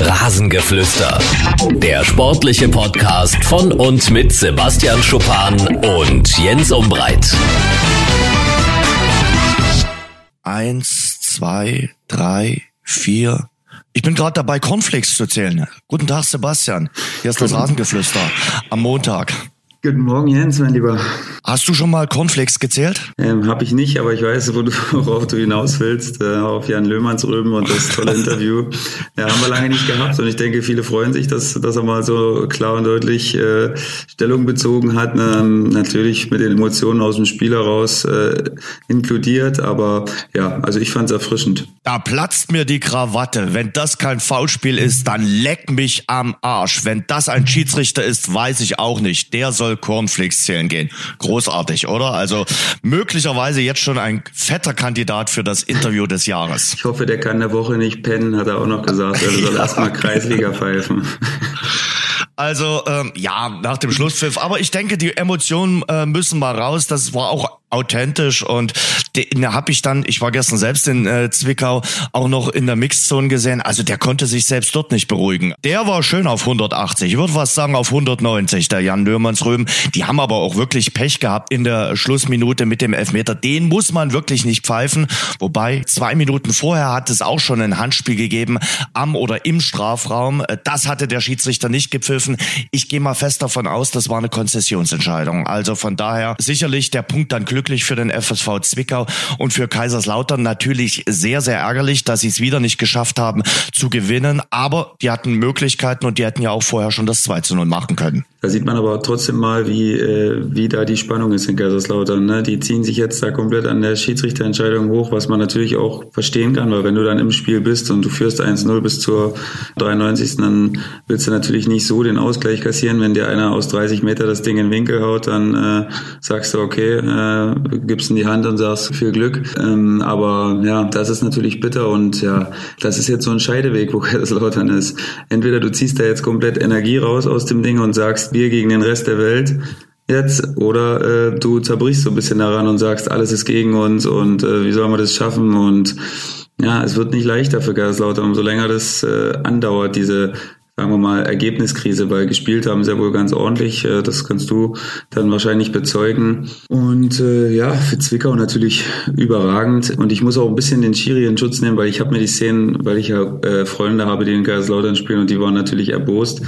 Rasengeflüster. Der sportliche Podcast von und mit Sebastian Schuppan und Jens Umbreit. Eins, zwei, drei, vier. Ich bin gerade dabei, Cornflakes zu zählen. Guten Tag, Sebastian. Hier ist das Rasengeflüster am Montag. Guten Morgen, Jens, mein Lieber. Hast du schon mal Cornflakes gezählt? Ähm, Habe ich nicht, aber ich weiß, wo du, worauf du hinaus willst, äh, auf Jan Löhmanns Röben und das tolle Interview. Ja, haben wir lange nicht gehabt und ich denke, viele freuen sich, dass, dass er mal so klar und deutlich äh, Stellung bezogen hat. Ähm, natürlich mit den Emotionen aus dem Spiel heraus äh, inkludiert, aber ja, also ich fand es erfrischend. Da platzt mir die Krawatte. Wenn das kein Foulspiel ist, dann leck mich am Arsch. Wenn das ein Schiedsrichter ist, weiß ich auch nicht. Der soll Cornflakes zählen gehen. Großartig, oder? Also möglicherweise jetzt schon ein fetter Kandidat für das Interview des Jahres. Ich hoffe, der kann eine Woche nicht pennen, hat er auch noch gesagt. Er soll erstmal Kreisliga pfeifen. Also ähm, ja, nach dem Schlusspfiff. Aber ich denke, die Emotionen äh, müssen mal raus. Das war auch authentisch und den habe ich dann, ich war gestern selbst in äh, Zwickau, auch noch in der Mixzone gesehen. Also der konnte sich selbst dort nicht beruhigen. Der war schön auf 180. Ich würde fast sagen auf 190, der Jan Löhmannsröben. Die haben aber auch wirklich Pech gehabt in der Schlussminute mit dem Elfmeter. Den muss man wirklich nicht pfeifen. Wobei zwei Minuten vorher hat es auch schon ein Handspiel gegeben am oder im Strafraum. Das hatte der Schiedsrichter nicht gepfiffen. Ich gehe mal fest davon aus, das war eine Konzessionsentscheidung. Also von daher sicherlich der Punkt dann glücklich für den FSV Zwickau und für Kaiserslautern natürlich sehr, sehr ärgerlich, dass sie es wieder nicht geschafft haben zu gewinnen. Aber die hatten Möglichkeiten und die hätten ja auch vorher schon das 2 zu 0 machen können. Da sieht man aber trotzdem mal, wie, äh, wie da die Spannung ist in Kaiserslautern. Ne? Die ziehen sich jetzt da komplett an der Schiedsrichterentscheidung hoch, was man natürlich auch verstehen kann, weil wenn du dann im Spiel bist und du führst 1-0 bis zur 93. dann willst du natürlich nicht so den Ausgleich kassieren. Wenn dir einer aus 30 Meter das Ding in den Winkel haut, dann äh, sagst du, okay, äh, gibst in die Hand und sagst viel Glück. Ähm, aber ja, das ist natürlich bitter und ja, das ist jetzt so ein Scheideweg, wo Kaiserslautern ist. Entweder du ziehst da jetzt komplett Energie raus aus dem Ding und sagst, wir gegen den Rest der Welt jetzt oder äh, du zerbrichst so ein bisschen daran und sagst, alles ist gegen uns und äh, wie soll man das schaffen und ja, es wird nicht leichter für Kaiserslautern, umso länger das äh, andauert, diese sagen wir mal, Ergebniskrise, weil gespielt haben ja wohl ganz ordentlich. Äh, das kannst du dann wahrscheinlich bezeugen. Und äh, ja, für Zwickau natürlich überragend. Und ich muss auch ein bisschen den Schiri in Schutz nehmen, weil ich habe mir die Szenen, weil ich ja äh, Freunde habe, die in Kaiserslautern spielen und die waren natürlich erbost.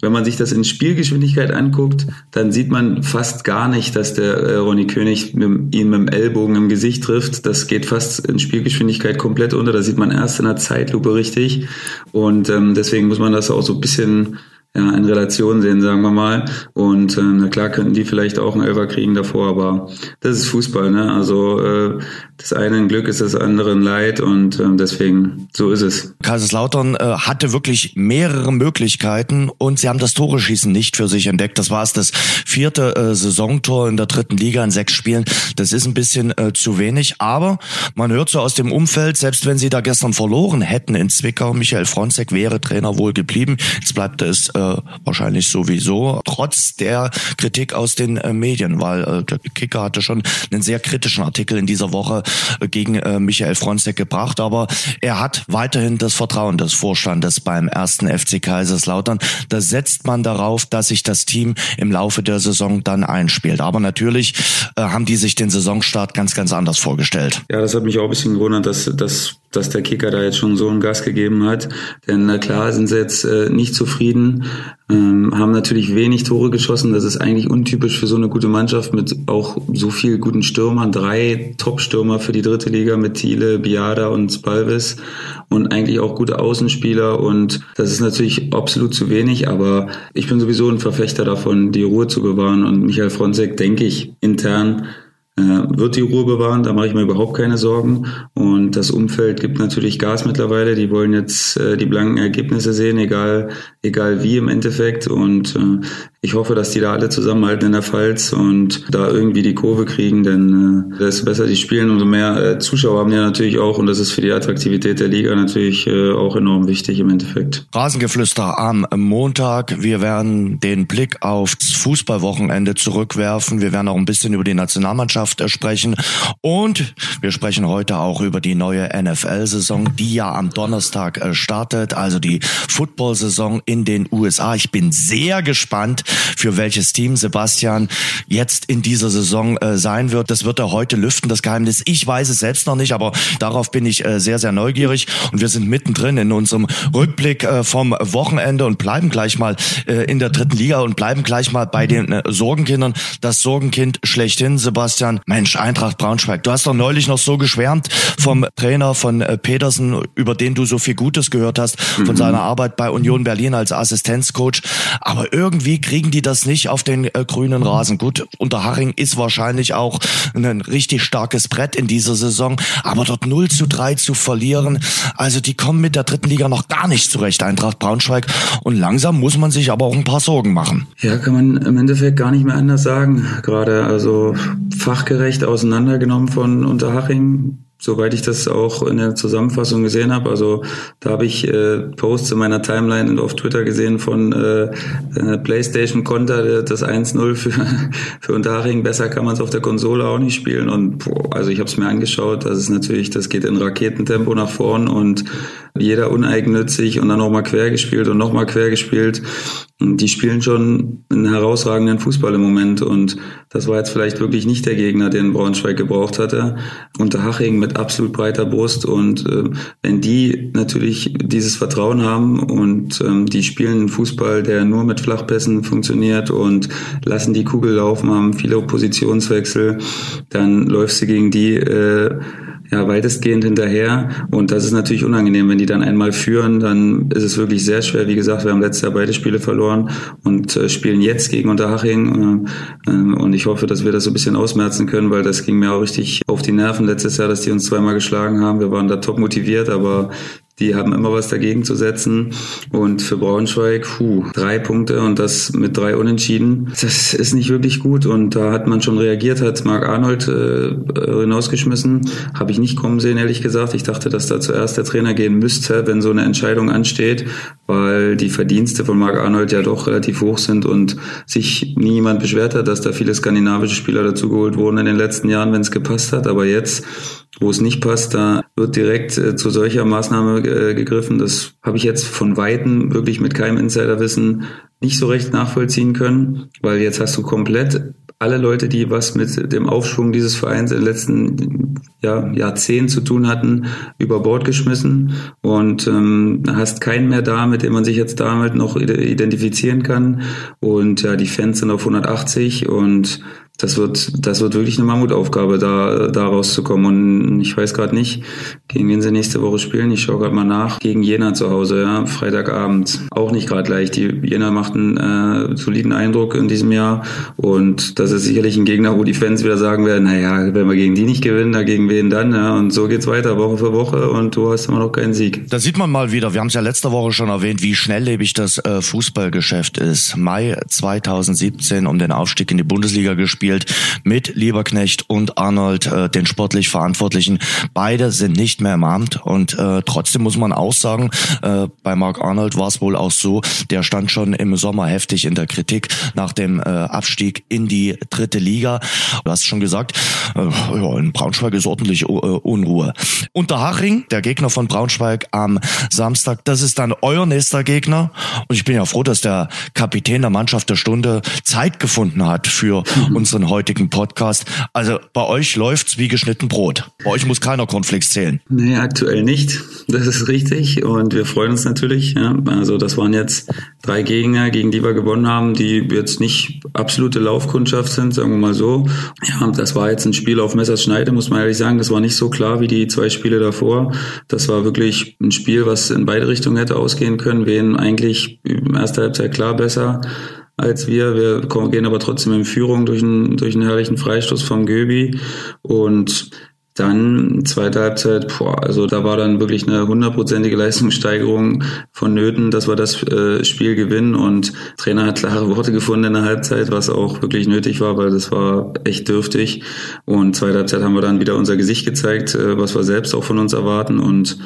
Wenn man sich das in Spielgeschwindigkeit anguckt, dann sieht man fast gar nicht, dass der äh, Ronny König mit, ihn mit dem Ellbogen im Gesicht trifft. Das geht fast in Spielgeschwindigkeit komplett unter. Da sieht man erst in der Zeitlupe richtig. Und ähm, deswegen muss man das auch so ein bisschen ja, in Relation sehen, sagen wir mal. Und äh, na klar könnten die vielleicht auch einen Elfer kriegen davor, aber das ist Fußball, ne? Also äh, das eine ein Glück ist das andere ein Leid und äh, deswegen so ist es. Kaiserslautern äh, hatte wirklich mehrere Möglichkeiten und sie haben das Tore-Schießen nicht für sich entdeckt. Das war es das vierte äh, Saisontor in der dritten Liga in sechs Spielen. Das ist ein bisschen äh, zu wenig, aber man hört so aus dem Umfeld, selbst wenn sie da gestern verloren hätten in Zwickau, Michael Fronzek wäre Trainer wohl geblieben. Jetzt bleibt es äh, wahrscheinlich sowieso, trotz der Kritik aus den äh, Medien, weil äh, der Kicker hatte schon einen sehr kritischen Artikel in dieser Woche äh, gegen äh, Michael Fronzek gebracht, aber er hat weiterhin das Vertrauen des Vorstandes beim ersten FC Kaiserslautern. Da setzt man darauf, dass sich das Team im Laufe der Saison dann einspielt. Aber natürlich äh, haben die sich den Saisonstart ganz, ganz anders vorgestellt. Ja, das hat mich auch ein bisschen gewundert, dass, dass dass der Kicker da jetzt schon so einen Gas gegeben hat. Denn na klar sind sie jetzt äh, nicht zufrieden, ähm, haben natürlich wenig Tore geschossen. Das ist eigentlich untypisch für so eine gute Mannschaft mit auch so viel guten Stürmern. Drei Top-Stürmer für die dritte Liga mit Thiele, Biada und Spalvis und eigentlich auch gute Außenspieler. Und das ist natürlich absolut zu wenig, aber ich bin sowieso ein Verfechter davon, die Ruhe zu bewahren. Und Michael Fronzek, denke ich, intern wird die Ruhe bewahren, da mache ich mir überhaupt keine Sorgen. Und das Umfeld gibt natürlich Gas mittlerweile. Die wollen jetzt äh, die blanken Ergebnisse sehen, egal, egal wie im Endeffekt. Und äh, ich hoffe, dass die da alle zusammenhalten in der Pfalz und da irgendwie die Kurve kriegen, denn äh, desto besser die spielen, umso mehr äh, Zuschauer haben die natürlich auch und das ist für die Attraktivität der Liga natürlich äh, auch enorm wichtig im Endeffekt. Rasengeflüster am Montag. Wir werden den Blick aufs Fußballwochenende zurückwerfen. Wir werden auch ein bisschen über die Nationalmannschaft äh, sprechen und wir sprechen heute auch über die neue NFL-Saison, die ja am Donnerstag äh, startet, also die Football-Saison in den USA. Ich bin sehr gespannt, für welches Team Sebastian jetzt in dieser Saison äh, sein wird. Das wird er heute lüften, das Geheimnis. Ich weiß es selbst noch nicht, aber darauf bin ich äh, sehr, sehr neugierig. Und wir sind mittendrin in unserem Rückblick äh, vom Wochenende und bleiben gleich mal äh, in der dritten Liga und bleiben gleich mal bei den äh, Sorgenkindern. Das Sorgenkind schlechthin, Sebastian. Mensch, Eintracht Braunschweig. Du hast doch neulich noch so geschwärmt vom Trainer von äh, Petersen, über den du so viel Gutes gehört hast, von mhm. seiner Arbeit bei Union Berlin als Assistenzcoach. Aber irgendwie kriegen die das nicht auf den äh, grünen Rasen. Gut, Unterhaching ist wahrscheinlich auch ein richtig starkes Brett in dieser Saison, aber dort 0 zu 3 zu verlieren, also die kommen mit der dritten Liga noch gar nicht zurecht, Eintracht Braunschweig. Und langsam muss man sich aber auch ein paar Sorgen machen. Ja, kann man im Endeffekt gar nicht mehr anders sagen. Gerade also fachgerecht auseinandergenommen von Unterhaching soweit ich das auch in der Zusammenfassung gesehen habe. Also da habe ich äh, Posts in meiner Timeline und auf Twitter gesehen von äh, PlayStation Konter, das 1-0 für, für Unterhaching. Besser kann man es auf der Konsole auch nicht spielen. Und boah, also ich habe es mir angeschaut, das ist natürlich, das geht in Raketentempo nach vorn und jeder uneigennützig und dann nochmal quer gespielt und nochmal quer gespielt. Die spielen schon einen herausragenden Fußball im Moment und das war jetzt vielleicht wirklich nicht der Gegner, den Braunschweig gebraucht hatte. Unter Haching mit absolut breiter Brust. Und äh, wenn die natürlich dieses Vertrauen haben und ähm, die spielen einen Fußball, der nur mit Flachpässen funktioniert und lassen die Kugel laufen, haben viele Positionswechsel, dann läufst du gegen die äh, ja, weitestgehend hinterher. Und das ist natürlich unangenehm, wenn die dann einmal führen, dann ist es wirklich sehr schwer. Wie gesagt, wir haben letztes Jahr beide Spiele verloren und äh, spielen jetzt gegen Unterhaching. Äh, äh, und ich hoffe, dass wir das so ein bisschen ausmerzen können, weil das ging mir auch richtig auf die Nerven letztes Jahr, dass die uns zweimal geschlagen haben. Wir waren da top motiviert, aber die haben immer was dagegen zu setzen. Und für Braunschweig, puh, drei Punkte und das mit drei Unentschieden, das ist nicht wirklich gut. Und da hat man schon reagiert, hat Marc Arnold äh, hinausgeschmissen. Habe ich nicht kommen sehen, ehrlich gesagt. Ich dachte, dass da zuerst der Trainer gehen müsste, wenn so eine Entscheidung ansteht, weil die Verdienste von Marc Arnold ja doch relativ hoch sind und sich niemand beschwert hat, dass da viele skandinavische Spieler dazugeholt wurden in den letzten Jahren, wenn es gepasst hat. Aber jetzt wo es nicht passt, da wird direkt äh, zu solcher Maßnahme äh, gegriffen. Das habe ich jetzt von Weitem wirklich mit keinem Insiderwissen nicht so recht nachvollziehen können, weil jetzt hast du komplett alle Leute, die was mit dem Aufschwung dieses Vereins in den letzten ja, Jahrzehnten zu tun hatten, über Bord geschmissen und ähm, hast keinen mehr da, mit dem man sich jetzt damit noch identifizieren kann. Und ja, die Fans sind auf 180 und das wird, das wird wirklich eine Mammutaufgabe, da, da rauszukommen. Und ich weiß gerade nicht, gegen wen sie nächste Woche spielen. Ich schaue gerade mal nach. Gegen Jena zu Hause, ja, Freitagabend. Auch nicht gerade leicht. Die Jena macht einen äh, soliden Eindruck in diesem Jahr. Und das ist sicherlich ein Gegner, wo die Fans wieder sagen werden, naja, wenn wir gegen die nicht gewinnen, da gegen wen dann? Ja? Und so geht's weiter, Woche für Woche. Und du hast immer noch keinen Sieg. Da sieht man mal wieder, wir haben es ja letzte Woche schon erwähnt, wie schnelllebig das äh, Fußballgeschäft ist. Mai 2017 um den Aufstieg in die Bundesliga gespielt gespielt mit Lieberknecht und Arnold, äh, den sportlich Verantwortlichen. Beide sind nicht mehr im Amt und äh, trotzdem muss man auch sagen, äh, bei Mark Arnold war es wohl auch so, der stand schon im Sommer heftig in der Kritik nach dem äh, Abstieg in die dritte Liga. Du hast schon gesagt, äh, ja, in Braunschweig ist ordentlich äh, Unruhe. Unterhaching, der Gegner von Braunschweig am Samstag, das ist dann euer nächster Gegner und ich bin ja froh, dass der Kapitän der Mannschaft der Stunde Zeit gefunden hat für mhm. uns unseren heutigen Podcast. Also bei euch läuft's wie geschnitten Brot. Bei euch muss keiner Cornflakes zählen. Nee, aktuell nicht. Das ist richtig. Und wir freuen uns natürlich. Ja. Also das waren jetzt drei Gegner, gegen die wir gewonnen haben, die jetzt nicht absolute Laufkundschaft sind, sagen wir mal so. Ja, das war jetzt ein Spiel auf Messerschneide, muss man ehrlich sagen. Das war nicht so klar wie die zwei Spiele davor. Das war wirklich ein Spiel, was in beide Richtungen hätte ausgehen können. Wen eigentlich im erster Halbzeit klar besser als wir. Wir gehen aber trotzdem in Führung durch einen, durch einen herrlichen Freistoß vom Göbi. Und Dann zweite Halbzeit, boah, also da war dann wirklich eine hundertprozentige Leistungssteigerung vonnöten, dass wir das äh, Spiel gewinnen und Trainer hat klare Worte gefunden in der Halbzeit, was auch wirklich nötig war, weil das war echt dürftig. Und zweite Halbzeit haben wir dann wieder unser Gesicht gezeigt, äh, was wir selbst auch von uns erwarten und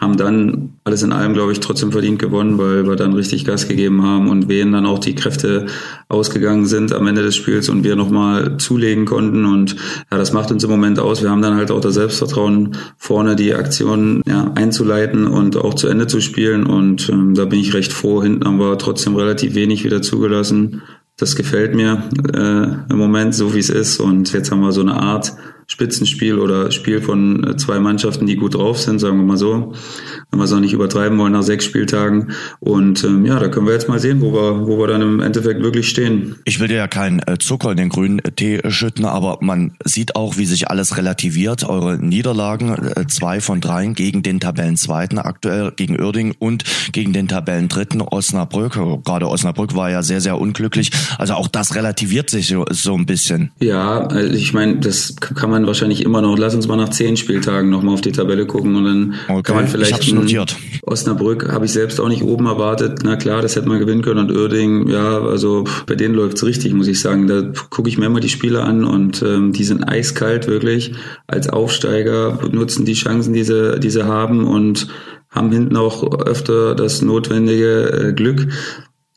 haben dann alles in allem, glaube ich, trotzdem verdient gewonnen, weil wir dann richtig Gas gegeben haben und wen dann auch die Kräfte ausgegangen sind am Ende des Spiels und wir nochmal zulegen konnten. Und ja, das macht uns im Moment aus. Wir haben dann halt auch das Selbstvertrauen, vorne die Aktion ja, einzuleiten und auch zu Ende zu spielen. Und ähm, da bin ich recht froh. Hinten haben wir trotzdem relativ wenig wieder zugelassen. Das gefällt mir äh, im Moment so, wie es ist. Und jetzt haben wir so eine Art Spitzenspiel oder Spiel von äh, zwei Mannschaften, die gut drauf sind, sagen wir mal so. Wenn wir es auch nicht übertreiben wollen nach sechs Spieltagen. Und ähm, ja, da können wir jetzt mal sehen, wo wir, wo wir dann im Endeffekt wirklich stehen. Ich will dir ja keinen äh, Zucker in den grünen äh, Tee schütten, aber man sieht auch, wie sich alles relativiert. Eure Niederlagen, zwei von dreien gegen den Tabellenzweiten aktuell, gegen Uerding und gegen den Tabellendritten Osnabrück. Gerade Osnabrück war ja sehr, sehr unglücklich. Also auch das relativiert sich so, so ein bisschen. Ja, also ich meine, das kann man wahrscheinlich immer noch. Lass uns mal nach zehn Spieltagen nochmal auf die Tabelle gucken und dann okay, kann man vielleicht. Ich notiert. Osnabrück habe ich selbst auch nicht oben erwartet. Na klar, das hätte man gewinnen können. Und Oerding, ja, also bei denen läuft's richtig, muss ich sagen. Da gucke ich mir immer die Spiele an und ähm, die sind eiskalt wirklich. Als Aufsteiger nutzen die Chancen, die sie, die sie haben und haben hinten auch öfter das notwendige äh, Glück.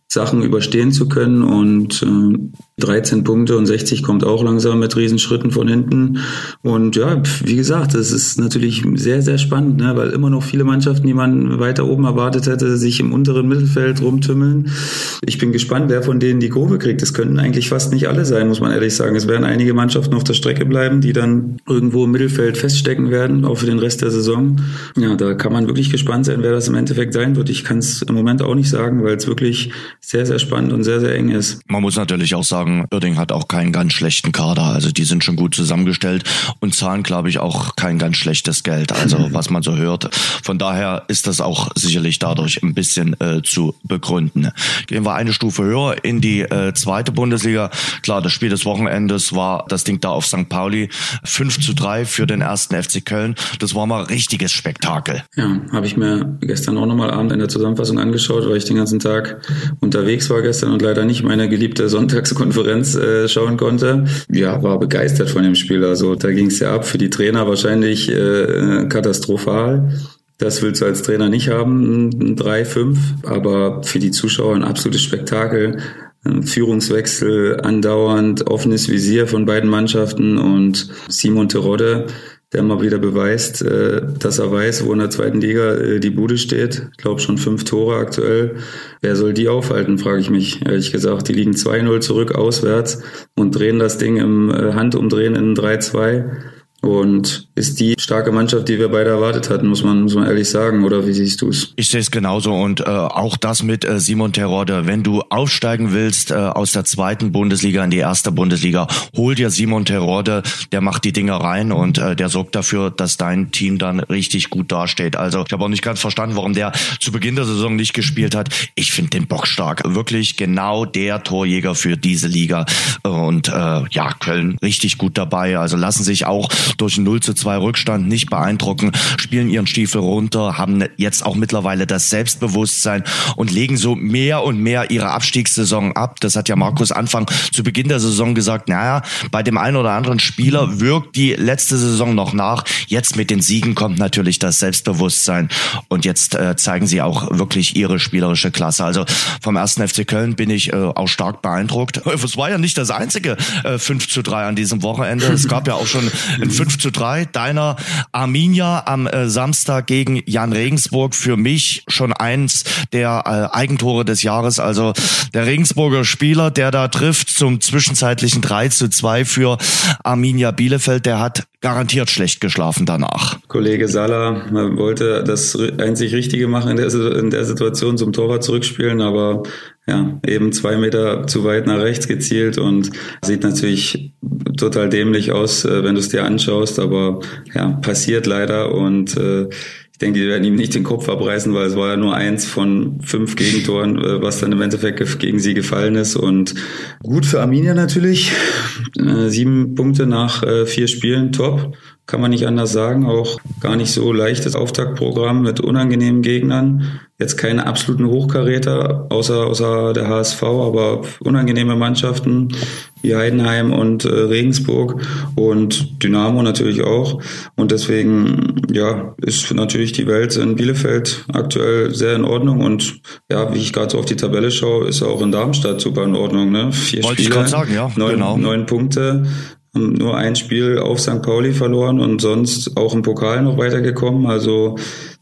Sachen überstehen zu können und äh, 13 Punkte und 60 kommt auch langsam mit Riesenschritten von hinten. Und ja, wie gesagt, das ist natürlich sehr, sehr spannend, ne? weil immer noch viele Mannschaften, die man weiter oben erwartet hätte, sich im unteren Mittelfeld rumtümmeln. Ich bin gespannt, wer von denen die Kurve kriegt. Das könnten eigentlich fast nicht alle sein, muss man ehrlich sagen. Es werden einige Mannschaften auf der Strecke bleiben, die dann irgendwo im Mittelfeld feststecken werden, auch für den Rest der Saison. Ja, da kann man wirklich gespannt sein, wer das im Endeffekt sein wird. Ich kann es im Moment auch nicht sagen, weil es wirklich sehr, sehr spannend und sehr, sehr eng ist. Man muss natürlich auch sagen, sagen, Irding hat auch keinen ganz schlechten Kader. Also die sind schon gut zusammengestellt und zahlen, glaube ich, auch kein ganz schlechtes Geld. Also was man so hört. Von daher ist das auch sicherlich dadurch ein bisschen äh, zu begründen. Gehen wir eine Stufe höher in die äh, zweite Bundesliga. Klar, das Spiel des Wochenendes war das Ding da auf St. Pauli. 5 zu 3 für den ersten FC Köln. Das war mal richtiges Spektakel. Ja, habe ich mir gestern auch nochmal Abend in der Zusammenfassung angeschaut, weil ich den ganzen Tag unterwegs war gestern und leider nicht meine geliebte Sonntagskonferenz Konferenz äh, schauen konnte. Ja, war begeistert von dem Spiel. Also da ging es ja ab. Für die Trainer wahrscheinlich äh, katastrophal. Das willst du als Trainer nicht haben, ein 3-5, aber für die Zuschauer ein absolutes Spektakel. Führungswechsel andauernd, offenes Visier von beiden Mannschaften und Simon Terodde der mal wieder beweist, äh, dass er weiß, wo in der zweiten Liga äh, die Bude steht. Ich glaube schon fünf Tore aktuell. Wer soll die aufhalten, frage ich mich, ehrlich gesagt. Die liegen 2-0 zurück auswärts und drehen das Ding im äh, Handumdrehen in 3-2 und ist die starke Mannschaft, die wir beide erwartet hatten, muss man, muss man ehrlich sagen. Oder wie siehst du es? Ich sehe es genauso und äh, auch das mit äh, Simon Terodde. Wenn du aufsteigen willst äh, aus der zweiten Bundesliga in die erste Bundesliga, hol dir Simon Terodde, der macht die Dinger rein und äh, der sorgt dafür, dass dein Team dann richtig gut dasteht. Also ich habe auch nicht ganz verstanden, warum der zu Beginn der Saison nicht gespielt hat. Ich finde den Bock stark. Wirklich genau der Torjäger für diese Liga. Und äh, ja, Köln richtig gut dabei. Also lassen sich auch durch 0 zu 2 Rückstand nicht beeindrucken, spielen ihren Stiefel runter, haben jetzt auch mittlerweile das Selbstbewusstsein und legen so mehr und mehr ihre Abstiegssaison ab. Das hat ja Markus Anfang zu Beginn der Saison gesagt, naja, bei dem einen oder anderen Spieler wirkt die letzte Saison noch nach. Jetzt mit den Siegen kommt natürlich das Selbstbewusstsein und jetzt äh, zeigen sie auch wirklich ihre spielerische Klasse. Also vom ersten FC Köln bin ich äh, auch stark beeindruckt. Es war ja nicht das einzige äh, 5 zu 3 an diesem Wochenende. Es gab ja auch schon ein 5 zu 3 deiner Arminia am äh, Samstag gegen Jan Regensburg. Für mich schon eins der äh, Eigentore des Jahres. Also der Regensburger Spieler, der da trifft zum zwischenzeitlichen 3 zu 2 für Arminia Bielefeld, der hat garantiert schlecht geschlafen danach. Kollege Salah wollte das einzig Richtige machen in der, in der Situation zum Torwart zurückspielen, aber ja, eben zwei Meter zu weit nach rechts gezielt und sieht natürlich total dämlich aus, äh, wenn du es dir anschaust, aber ja, passiert leider und äh, ich denke, die werden ihm nicht den Kopf abreißen, weil es war ja nur eins von fünf Gegentoren, äh, was dann im Endeffekt gegen sie gefallen ist. Und gut für Arminia natürlich. Äh, sieben Punkte nach vier Spielen, top. Kann man nicht anders sagen. Auch gar nicht so leichtes Auftaktprogramm mit unangenehmen Gegnern. Jetzt keine absoluten Hochkaräter, außer, außer der HSV, aber unangenehme Mannschaften wie Heidenheim und äh, Regensburg und Dynamo natürlich auch. Und deswegen, ja, ist natürlich die Welt in Bielefeld aktuell sehr in Ordnung. Und ja, wie ich gerade so auf die Tabelle schaue, ist auch in Darmstadt super in Ordnung. Ne? Vier Wollte Spiele, ich sagen, ja. Neun, genau. neun Punkte nur ein Spiel auf St. Pauli verloren und sonst auch im Pokal noch weitergekommen. Also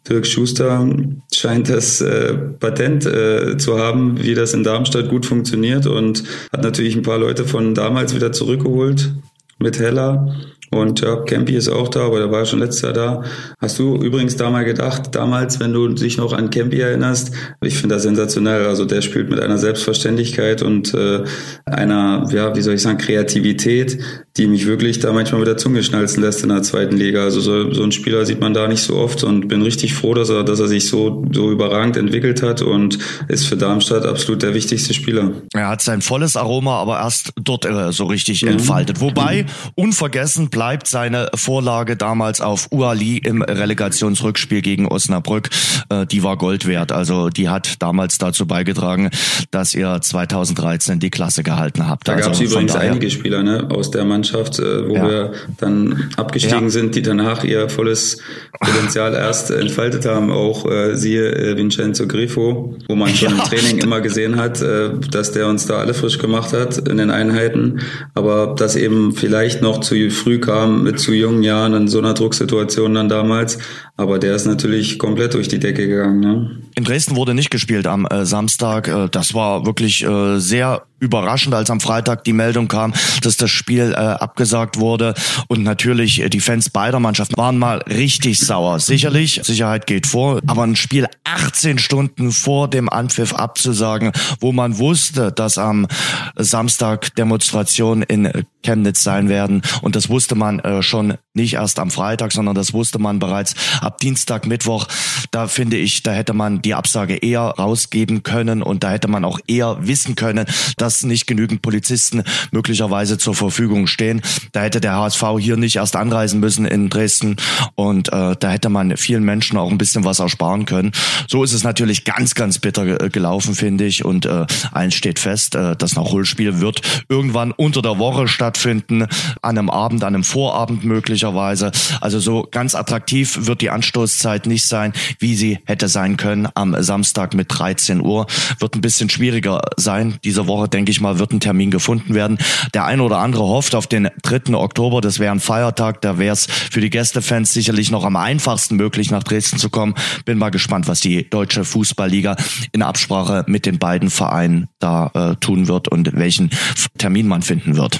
Dirk Schuster scheint das äh, Patent äh, zu haben, wie das in Darmstadt gut funktioniert und hat natürlich ein paar Leute von damals wieder zurückgeholt mit Heller. Und ja, Campy ist auch da, aber der war schon letztes Jahr da. Hast du übrigens da mal gedacht, damals, wenn du dich noch an Campy erinnerst, ich finde das sensationell. Also der spielt mit einer Selbstverständlichkeit und äh, einer, ja, wie soll ich sagen, Kreativität, die mich wirklich da manchmal mit der Zunge schnalzen lässt in der zweiten Liga. Also so, so ein Spieler sieht man da nicht so oft und bin richtig froh, dass er, dass er sich so, so überragend entwickelt hat und ist für Darmstadt absolut der wichtigste Spieler. Er hat sein volles Aroma aber erst dort äh, so richtig mhm. entfaltet. Wobei, unvergessen bleibt bleibt seine Vorlage damals auf Uali im Relegationsrückspiel gegen Osnabrück. Äh, die war Gold wert. Also die hat damals dazu beigetragen, dass ihr 2013 die Klasse gehalten habt. Da also gab es übrigens einige Spieler ne, aus der Mannschaft, äh, wo ja. wir dann abgestiegen ja. sind, die danach ihr volles Potenzial erst entfaltet haben. Auch äh, siehe äh, Vincenzo Grifo, wo man schon ja. im Training immer gesehen hat, äh, dass der uns da alle frisch gemacht hat in den Einheiten. Aber das eben vielleicht noch zu früh kam kam mit zu jungen Jahren in so einer Drucksituation dann damals. Aber der ist natürlich komplett durch die Decke gegangen. Ne? In Dresden wurde nicht gespielt am äh, Samstag. Äh, das war wirklich äh, sehr überraschend, als am Freitag die Meldung kam, dass das Spiel äh, abgesagt wurde. Und natürlich, äh, die Fans beider Mannschaften waren mal richtig sauer. Sicherlich, Sicherheit geht vor, aber ein Spiel 18 Stunden vor dem Anpfiff abzusagen, wo man wusste, dass am Samstag Demonstrationen in Chemnitz sein werden. Und das wusste man äh, schon nicht erst am Freitag, sondern das wusste man bereits ab Dienstag, Mittwoch. Da finde ich, da hätte man die Absage eher rausgeben können und da hätte man auch eher wissen können, dass nicht genügend Polizisten möglicherweise zur Verfügung stehen. Da hätte der HSV hier nicht erst anreisen müssen in Dresden und äh, da hätte man vielen Menschen auch ein bisschen was ersparen können. So ist es natürlich ganz, ganz bitter gelaufen, finde ich. Und äh, eins steht fest, äh, das Nachholspiel wird irgendwann unter der Woche stattfinden, an einem Abend, an einem Vorabend möglicherweise. Also so ganz attraktiv wird die Anstoßzeit nicht sein, wie sie hätte sein können am Samstag mit 13 Uhr. Wird ein bisschen schwieriger sein. Diese Woche, denke ich mal, wird ein Termin gefunden werden. Der eine oder andere hofft auf den 3. Oktober. Das wäre ein Feiertag. Da wäre es für die Gästefans sicherlich noch am einfachsten möglich, nach Dresden zu kommen. Bin mal gespannt, was die deutsche Fußballliga in Absprache mit den beiden Vereinen da äh, tun wird und welchen Termin man finden wird.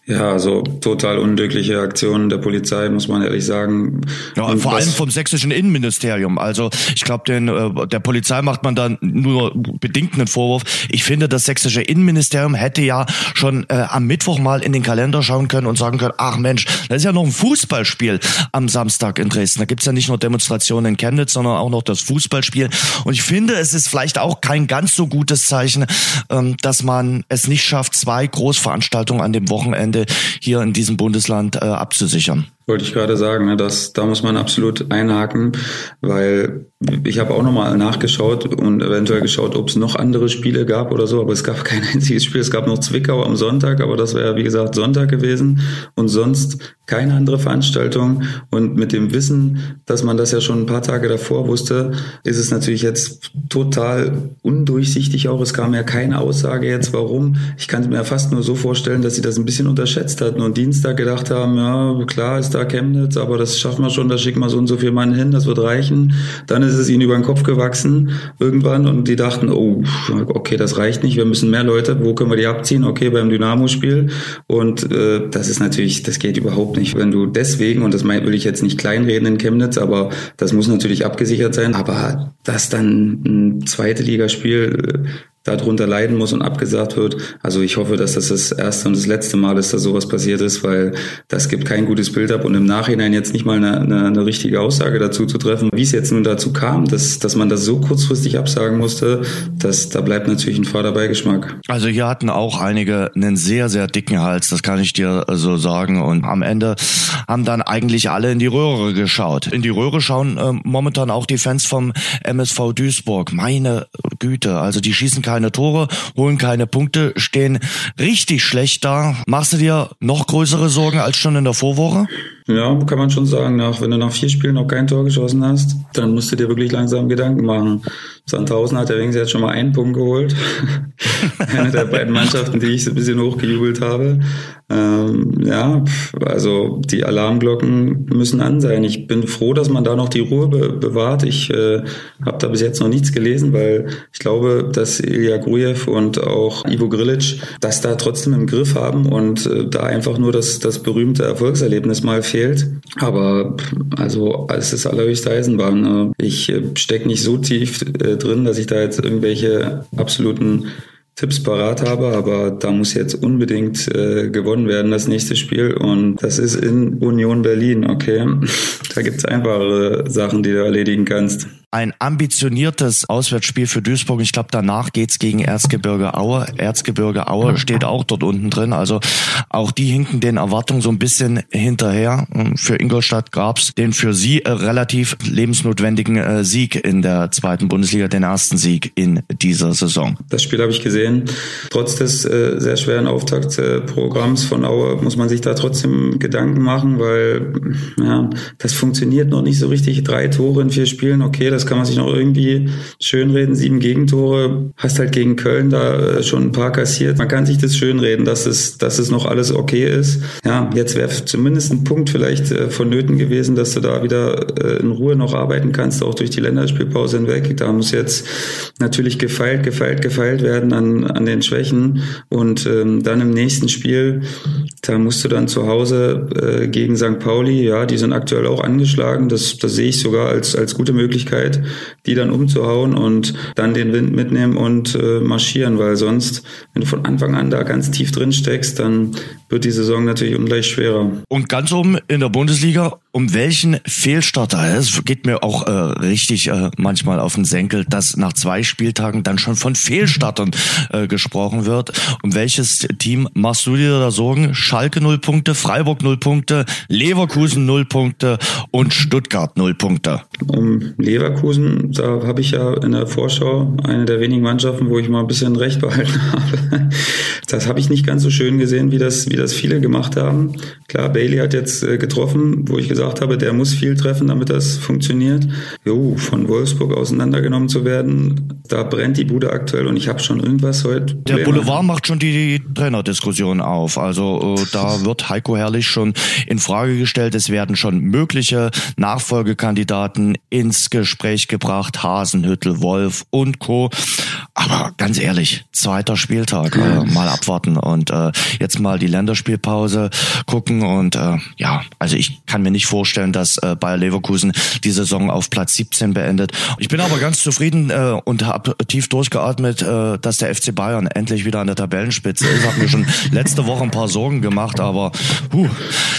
Ja, also total unglückliche Aktionen der Polizei, muss man ehrlich sagen. Ja, vor allem vom sächsischen Innenministerium. Also ich glaube, den äh, der Polizei macht man da nur bedingt einen Vorwurf. Ich finde, das sächsische Innenministerium hätte ja schon äh, am Mittwoch mal in den Kalender schauen können und sagen können, ach Mensch, das ist ja noch ein Fußballspiel am Samstag in Dresden. Da gibt's ja nicht nur Demonstrationen in Chemnitz, sondern auch noch das Fußballspiel. Und ich finde, es ist vielleicht auch kein ganz so gutes Zeichen, ähm, dass man es nicht schafft, zwei Großveranstaltungen an dem Wochenende hier in diesem Bundesland äh, abzusichern. Wollte ich gerade sagen, ne, dass da muss man absolut einhaken, weil ich habe auch nochmal nachgeschaut und eventuell geschaut, ob es noch andere Spiele gab oder so, aber es gab kein einziges Spiel. Es gab noch Zwickau am Sonntag, aber das wäre wie gesagt Sonntag gewesen und sonst keine andere Veranstaltung. Und mit dem Wissen, dass man das ja schon ein paar Tage davor wusste, ist es natürlich jetzt total undurchsichtig auch. Es kam ja keine Aussage jetzt, warum. Ich kann mir fast nur so vorstellen, dass sie das ein bisschen unterschätzt hatten und Dienstag gedacht haben, ja klar ist da Chemnitz, aber das schaffen wir schon, da schicken wir so und so viele Mann hin, das wird reichen. Dann ist es ihnen über den Kopf gewachsen irgendwann und die dachten, oh, okay, das reicht nicht, wir müssen mehr Leute, wo können wir die abziehen? Okay, beim Dynamo-Spiel. Und äh, das ist natürlich, das geht überhaupt nicht. Wenn du deswegen, und das will ich jetzt nicht kleinreden in Chemnitz, aber das muss natürlich abgesichert sein, aber dass dann ein zweite Ligaspiel darunter leiden muss und abgesagt wird. Also ich hoffe, dass das das erste und das letzte Mal ist, dass sowas passiert ist, weil das gibt kein gutes Bild ab und im Nachhinein jetzt nicht mal eine, eine, eine richtige Aussage dazu zu treffen, wie es jetzt nun dazu kam, dass, dass man das so kurzfristig absagen musste, dass da bleibt natürlich ein fader Beigeschmack. Also hier hatten auch einige einen sehr, sehr dicken Hals, das kann ich dir so sagen und am Ende haben dann eigentlich alle in die Röhre geschaut. In die Röhre schauen äh, momentan auch die Fans vom MSV Duisburg. Meine Güte, also die schießen keine Tore, holen keine Punkte, stehen richtig schlecht da. Machst du dir noch größere Sorgen als schon in der Vorwoche? Ja, kann man schon sagen. Nach, wenn du nach vier Spielen noch kein Tor geschossen hast, dann musst du dir wirklich langsam Gedanken machen. Sandhausen hat ja wenigstens jetzt schon mal einen Punkt geholt. Eine der beiden Mannschaften, die ich so ein bisschen hochgejubelt habe. Ähm, ja, also die Alarmglocken müssen an sein. Ich bin froh, dass man da noch die Ruhe be bewahrt. Ich äh, habe da bis jetzt noch nichts gelesen, weil ich glaube, dass Ilya Grujew und auch Ivo Grilic das da trotzdem im Griff haben und äh, da einfach nur das, das berühmte Erfolgserlebnis mal fehlt. Aber also es ist allerhöchste Eisenbahn. Äh, ich äh, stecke nicht so tief äh, drin, dass ich da jetzt irgendwelche absoluten Tipps parat habe, aber da muss jetzt unbedingt äh, gewonnen werden, das nächste Spiel. Und das ist in Union Berlin, okay? Da gibt's einfachere Sachen, die du erledigen kannst ein ambitioniertes Auswärtsspiel für Duisburg. Ich glaube, danach geht's gegen Erzgebirge Aue. Erzgebirge Aue steht auch dort unten drin. Also auch die hinken den Erwartungen so ein bisschen hinterher. Für Ingolstadt gab's den für sie äh, relativ lebensnotwendigen äh, Sieg in der zweiten Bundesliga, den ersten Sieg in dieser Saison. Das Spiel habe ich gesehen. Trotz des äh, sehr schweren Auftaktprogramms von Aue muss man sich da trotzdem Gedanken machen, weil ja, das funktioniert noch nicht so richtig. Drei Tore in vier Spielen, okay, das das kann man sich noch irgendwie schönreden. Sieben Gegentore, hast halt gegen Köln da äh, schon ein paar kassiert. Man kann sich das schönreden, dass es, dass es noch alles okay ist. Ja, jetzt wäre zumindest ein Punkt vielleicht äh, vonnöten gewesen, dass du da wieder äh, in Ruhe noch arbeiten kannst, auch durch die Länderspielpause hinweg. Da muss jetzt natürlich gefeilt, gefeilt, gefeilt werden an, an den Schwächen. Und ähm, dann im nächsten Spiel, da musst du dann zu Hause äh, gegen St. Pauli, ja, die sind aktuell auch angeschlagen. Das, das sehe ich sogar als, als gute Möglichkeit, die dann umzuhauen und dann den Wind mitnehmen und äh, marschieren, weil sonst, wenn du von Anfang an da ganz tief drin steckst, dann wird die Saison natürlich ungleich schwerer. Und ganz oben in der Bundesliga, um welchen Fehlstarter, es geht mir auch äh, richtig äh, manchmal auf den Senkel, dass nach zwei Spieltagen dann schon von Fehlstartern äh, gesprochen wird. Um welches Team machst du dir da Sorgen? Schalke 0 Punkte, Freiburg 0 Punkte, Leverkusen 0 Punkte und Stuttgart 0 Punkte. Um Leverkusen, da habe ich ja in der Vorschau eine der wenigen Mannschaften, wo ich mal ein bisschen recht behalten habe. Das habe ich nicht ganz so schön gesehen, wie das, wie das viele gemacht haben. Klar, Bailey hat jetzt äh, getroffen, wo ich gesagt habe, der muss viel treffen, damit das funktioniert. Jo, von Wolfsburg auseinandergenommen zu werden, da brennt die Bude aktuell und ich habe schon irgendwas heute. Der Boulevard macht schon die Trainerdiskussion auf. Also äh, da wird Heiko Herrlich schon in Frage gestellt. Es werden schon mögliche Nachfolgekandidaten ins Gespräch gebracht. Hasenhüttel, Wolf und Co. Aber ganz ehrlich, zweiter Spieltag, äh, mal abwarten und äh, jetzt mal die Länderspielpause gucken und äh, ja, also ich kann mir nicht vorstellen, dass äh, Bayer Leverkusen die Saison auf Platz 17 beendet. Ich bin aber ganz zufrieden äh, und habe tief durchgeatmet, äh, dass der FC Bayern endlich wieder an der Tabellenspitze ist. Hab mir schon letzte Woche ein paar Sorgen gemacht, aber huh,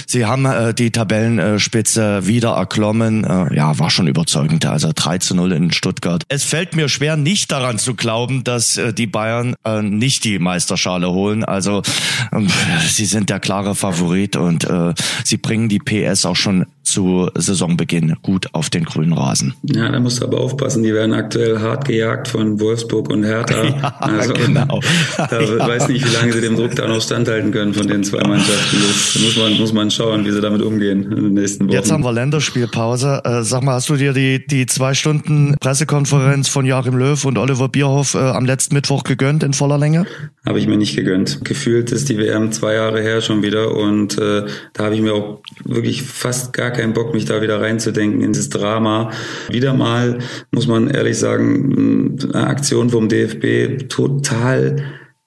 sie haben äh, die Tabellenspitze wieder erklommen. Äh, ja, war schon überzeugend. Also 3 zu 0 in Stuttgart. Es fällt mir schwer, nicht daran zu glauben, dass äh, die Bayern äh, nicht die Meisterschale holen. Also äh, sie sind der klare Favorit und äh, sie bringen die PS auch schon zu Saisonbeginn gut auf den grünen Rasen. Ja, da musst du aber aufpassen, die werden aktuell hart gejagt von Wolfsburg und Hertha. Ja, also, genau. da ja. weiß nicht, wie lange sie dem Druck da noch standhalten können von den zwei Mannschaften. Das muss man, muss man schauen, wie sie damit umgehen in den nächsten Wochen. Jetzt haben wir Länderspielpause. Äh, sag mal, hast du dir die, die zwei Stunden Pressekonferenz von Joachim Löw und Oliver Bierhoff äh, am letzten Mittwoch gegönnt in voller Länge? Habe ich mir nicht gegönnt. Gefühlt ist die WM zwei Jahre her schon wieder und äh, da habe ich mir auch wirklich fast gar keinen Bock, mich da wieder reinzudenken in das Drama. Wieder mal, muss man ehrlich sagen, eine Aktion vom DFB total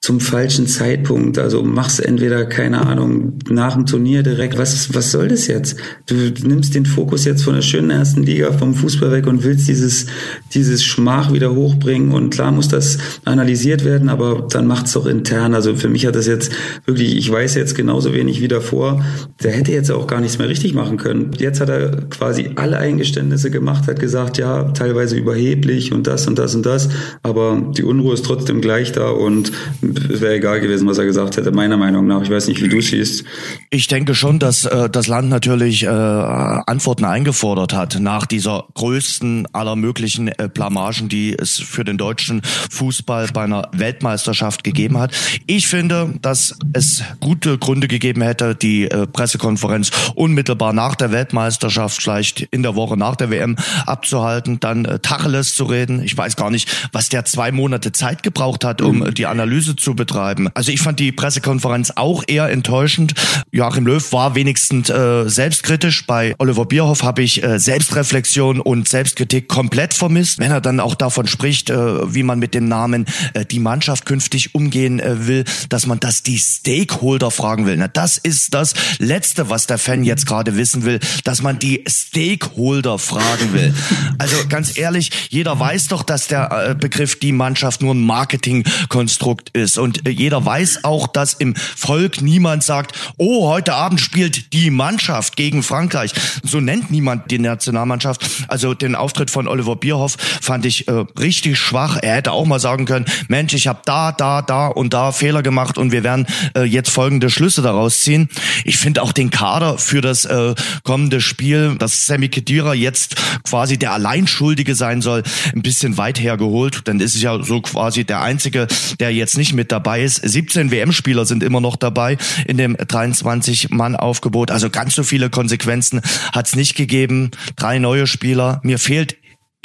zum falschen Zeitpunkt. Also machst entweder, keine Ahnung, nach dem Turnier direkt. Was, was soll das jetzt? Du nimmst den Fokus jetzt von der schönen ersten Liga vom Fußball weg und willst dieses, dieses Schmach wieder hochbringen. Und klar muss das analysiert werden, aber dann macht's doch intern. Also für mich hat das jetzt wirklich, ich weiß jetzt genauso wenig wie davor. Der hätte jetzt auch gar nichts mehr richtig machen können. Jetzt hat er quasi alle Eingeständnisse gemacht, hat gesagt, ja, teilweise überheblich und das und das und das. Aber die Unruhe ist trotzdem gleich da und es wäre egal gewesen, was er gesagt hätte, meiner Meinung nach. Ich weiß nicht, wie du siehst. Ich denke schon, dass äh, das Land natürlich äh, Antworten eingefordert hat nach dieser größten aller möglichen äh, Blamagen, die es für den deutschen Fußball bei einer Weltmeisterschaft gegeben hat. Ich finde, dass es gute Gründe gegeben hätte, die äh, Pressekonferenz unmittelbar nach der Weltmeisterschaft, vielleicht in der Woche nach der WM abzuhalten, dann äh, Tacheles zu reden. Ich weiß gar nicht, was der zwei Monate Zeit gebraucht hat, um mhm. die Analyse zu betreiben. Also ich fand die Pressekonferenz auch eher enttäuschend. Joachim Löw war wenigstens äh, selbstkritisch. Bei Oliver Bierhoff habe ich äh, Selbstreflexion und Selbstkritik komplett vermisst. Wenn er dann auch davon spricht, äh, wie man mit dem Namen äh, die Mannschaft künftig umgehen äh, will, dass man das die Stakeholder fragen will. Na, das ist das Letzte, was der Fan jetzt gerade wissen will, dass man die Stakeholder fragen will. Also ganz ehrlich, jeder weiß doch, dass der äh, Begriff die Mannschaft nur ein Marketingkonstrukt ist. Und äh, jeder weiß auch, dass im Volk niemand sagt, oh, heute Abend spielt die Mannschaft gegen Frankreich. So nennt niemand die Nationalmannschaft. Also den Auftritt von Oliver Bierhoff fand ich äh, richtig schwach. Er hätte auch mal sagen können, Mensch, ich habe da, da, da und da Fehler gemacht und wir werden äh, jetzt folgende Schlüsse daraus ziehen. Ich finde auch den Kader für das äh, kommende Spiel, dass Sammy Kedira jetzt quasi der Alleinschuldige sein soll, ein bisschen weit hergeholt. Dann ist es ja so quasi der Einzige, der jetzt nicht mit dabei ist. 17 WM-Spieler sind immer noch dabei in dem 23-Mann-Aufgebot. Also ganz so viele Konsequenzen hat es nicht gegeben. Drei neue Spieler. Mir fehlt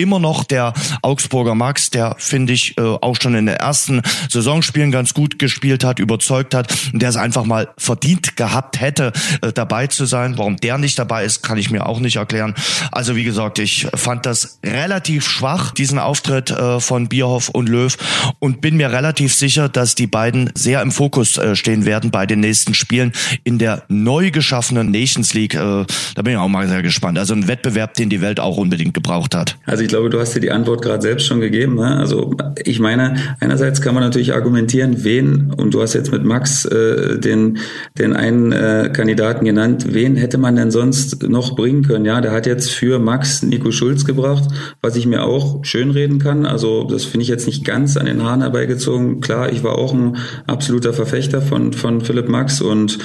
immer noch der Augsburger Max, der finde ich äh, auch schon in den ersten Saisonspielen ganz gut gespielt hat, überzeugt hat der es einfach mal verdient gehabt hätte, äh, dabei zu sein. Warum der nicht dabei ist, kann ich mir auch nicht erklären. Also wie gesagt, ich fand das relativ schwach, diesen Auftritt äh, von Bierhoff und Löw und bin mir relativ sicher, dass die beiden sehr im Fokus äh, stehen werden bei den nächsten Spielen in der neu geschaffenen Nations League. Äh, da bin ich auch mal sehr gespannt. Also ein Wettbewerb, den die Welt auch unbedingt gebraucht hat. Also glaube, du hast dir die Antwort gerade selbst schon gegeben. Ne? Also ich meine, einerseits kann man natürlich argumentieren, wen, und du hast jetzt mit Max äh, den, den einen äh, Kandidaten genannt, wen hätte man denn sonst noch bringen können? Ja, der hat jetzt für Max Nico Schulz gebracht, was ich mir auch schönreden kann. Also das finde ich jetzt nicht ganz an den Haaren herbeigezogen. Klar, ich war auch ein absoluter Verfechter von, von Philipp Max und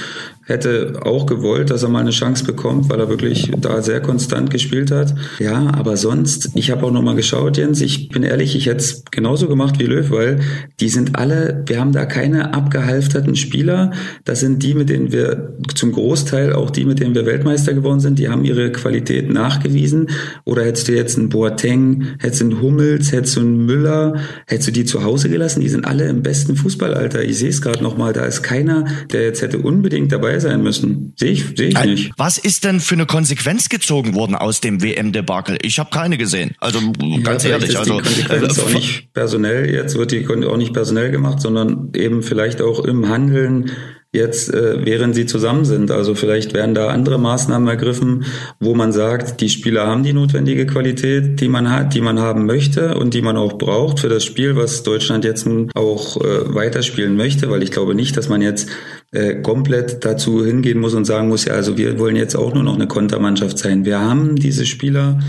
hätte auch gewollt, dass er mal eine Chance bekommt, weil er wirklich da sehr konstant gespielt hat. Ja, aber sonst, ich habe auch noch mal geschaut, Jens, ich bin ehrlich, ich hätte es genauso gemacht wie Löw, weil die sind alle, wir haben da keine abgehalfterten Spieler. Das sind die, mit denen wir zum Großteil auch die, mit denen wir Weltmeister geworden sind, die haben ihre Qualität nachgewiesen. Oder hättest du jetzt einen Boateng, hättest du einen Hummels, hättest du einen Müller, hättest du die zu Hause gelassen? Die sind alle im besten Fußballalter. Ich sehe es gerade noch mal, da ist keiner, der jetzt hätte unbedingt dabei dabei sein müssen. Sehe ich, sehe ich nicht. Was ist denn für eine Konsequenz gezogen worden aus dem WM-Debakel? Ich habe keine gesehen. Also ganz ja, ehrlich. also, die Konsequenz äh, auch nicht personell, jetzt wird die auch nicht personell gemacht, sondern eben vielleicht auch im Handeln jetzt, äh, während sie zusammen sind. Also vielleicht werden da andere Maßnahmen ergriffen, wo man sagt, die Spieler haben die notwendige Qualität, die man hat, die man haben möchte und die man auch braucht für das Spiel, was Deutschland jetzt nun auch äh, weiterspielen möchte, weil ich glaube nicht, dass man jetzt äh, komplett dazu hingehen muss und sagen muss, ja, also wir wollen jetzt auch nur noch eine Kontermannschaft sein. Wir haben diese Spieler,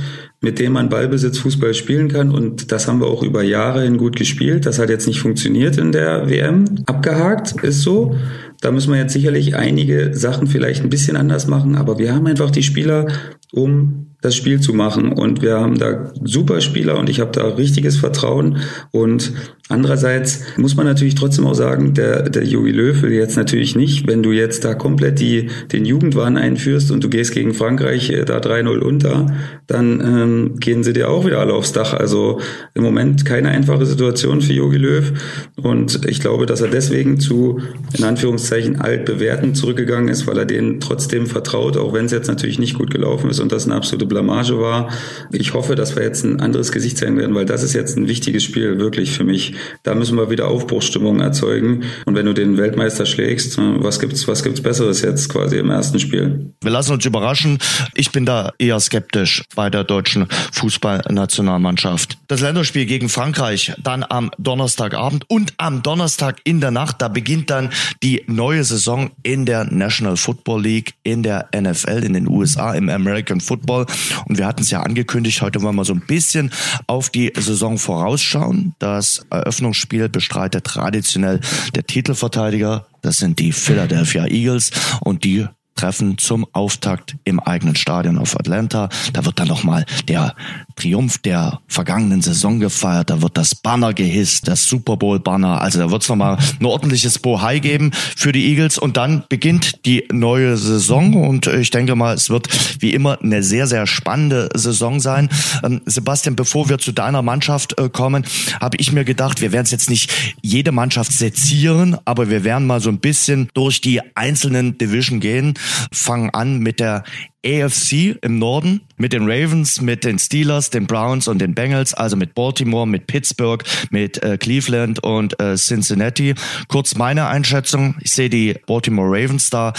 mit denen man Ballbesitz Fußball spielen kann und das haben wir auch über Jahre hin gut gespielt. Das hat jetzt nicht funktioniert in der WM. Abgehakt ist so. Da müssen wir jetzt sicherlich einige Sachen vielleicht ein bisschen anders machen, aber wir haben einfach die Spieler, um das Spiel zu machen. Und wir haben da super Spieler und ich habe da richtiges Vertrauen. Und andererseits muss man natürlich trotzdem auch sagen, der, der Jogi Löw will jetzt natürlich nicht, wenn du jetzt da komplett die, den Jugendwahn einführst und du gehst gegen Frankreich äh, da 3-0 unter, dann ähm, gehen sie dir auch wieder alle aufs Dach. Also im Moment keine einfache Situation für Jogi Löw. Und ich glaube, dass er deswegen zu, in Anführungszeichen, altbewährten zurückgegangen ist, weil er denen trotzdem vertraut, auch wenn es jetzt natürlich nicht gut gelaufen ist und das eine absolute Blamage war. Ich hoffe, dass wir jetzt ein anderes Gesicht sein werden, weil das ist jetzt ein wichtiges Spiel, wirklich für mich. Da müssen wir wieder Aufbruchsstimmung erzeugen. Und wenn du den Weltmeister schlägst, äh, was gibt's, was gibt's Besseres jetzt quasi im ersten Spiel? Wir lassen uns überraschen. Ich bin da eher skeptisch bei der deutschen Fußballnationalmannschaft. Das Länderspiel gegen Frankreich dann am Donnerstagabend und am Donnerstag in der Nacht, da beginnt dann die neue Saison in der National Football League, in der NFL in den USA, im American Football. Und wir hatten es ja angekündigt, heute wollen wir so ein bisschen auf die Saison vorausschauen. Das Eröffnungsspiel bestreitet traditionell der Titelverteidiger. Das sind die Philadelphia Eagles und die treffen zum Auftakt im eigenen Stadion auf Atlanta. Da wird dann nochmal der Triumph der vergangenen Saison gefeiert. Da wird das Banner gehisst, das Super Bowl Banner. Also da wird es nochmal ein ordentliches Bohai geben für die Eagles. Und dann beginnt die neue Saison. Und ich denke mal, es wird wie immer eine sehr, sehr spannende Saison sein. Ähm, Sebastian, bevor wir zu deiner Mannschaft äh, kommen, habe ich mir gedacht, wir werden es jetzt nicht jede Mannschaft sezieren, aber wir werden mal so ein bisschen durch die einzelnen Division gehen. Fangen an mit der AFC im Norden mit den Ravens, mit den Steelers, den Browns und den Bengals, also mit Baltimore, mit Pittsburgh, mit äh, Cleveland und äh, Cincinnati. Kurz meine Einschätzung. Ich sehe die Baltimore Ravens da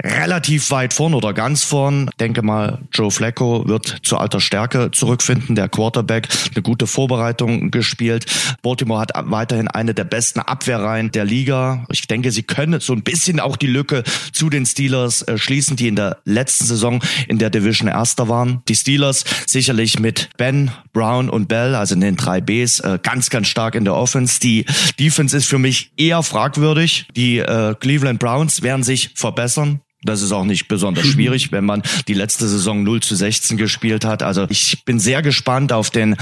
relativ weit vorn oder ganz vorn. Denke mal, Joe Flacco wird zu alter Stärke zurückfinden. Der Quarterback eine gute Vorbereitung gespielt. Baltimore hat weiterhin eine der besten Abwehrreihen der Liga. Ich denke, sie können so ein bisschen auch die Lücke zu den Steelers äh, schließen, die in der letzten Saison in der Division Erster waren. Die Steelers sicherlich mit Ben, Brown und Bell, also in den drei Bs, äh, ganz, ganz stark in der Offense. Die Defense ist für mich eher fragwürdig. Die äh, Cleveland Browns werden sich verbessern. Das ist auch nicht besonders schwierig, wenn man die letzte Saison 0 zu 16 gespielt hat. Also ich bin sehr gespannt auf den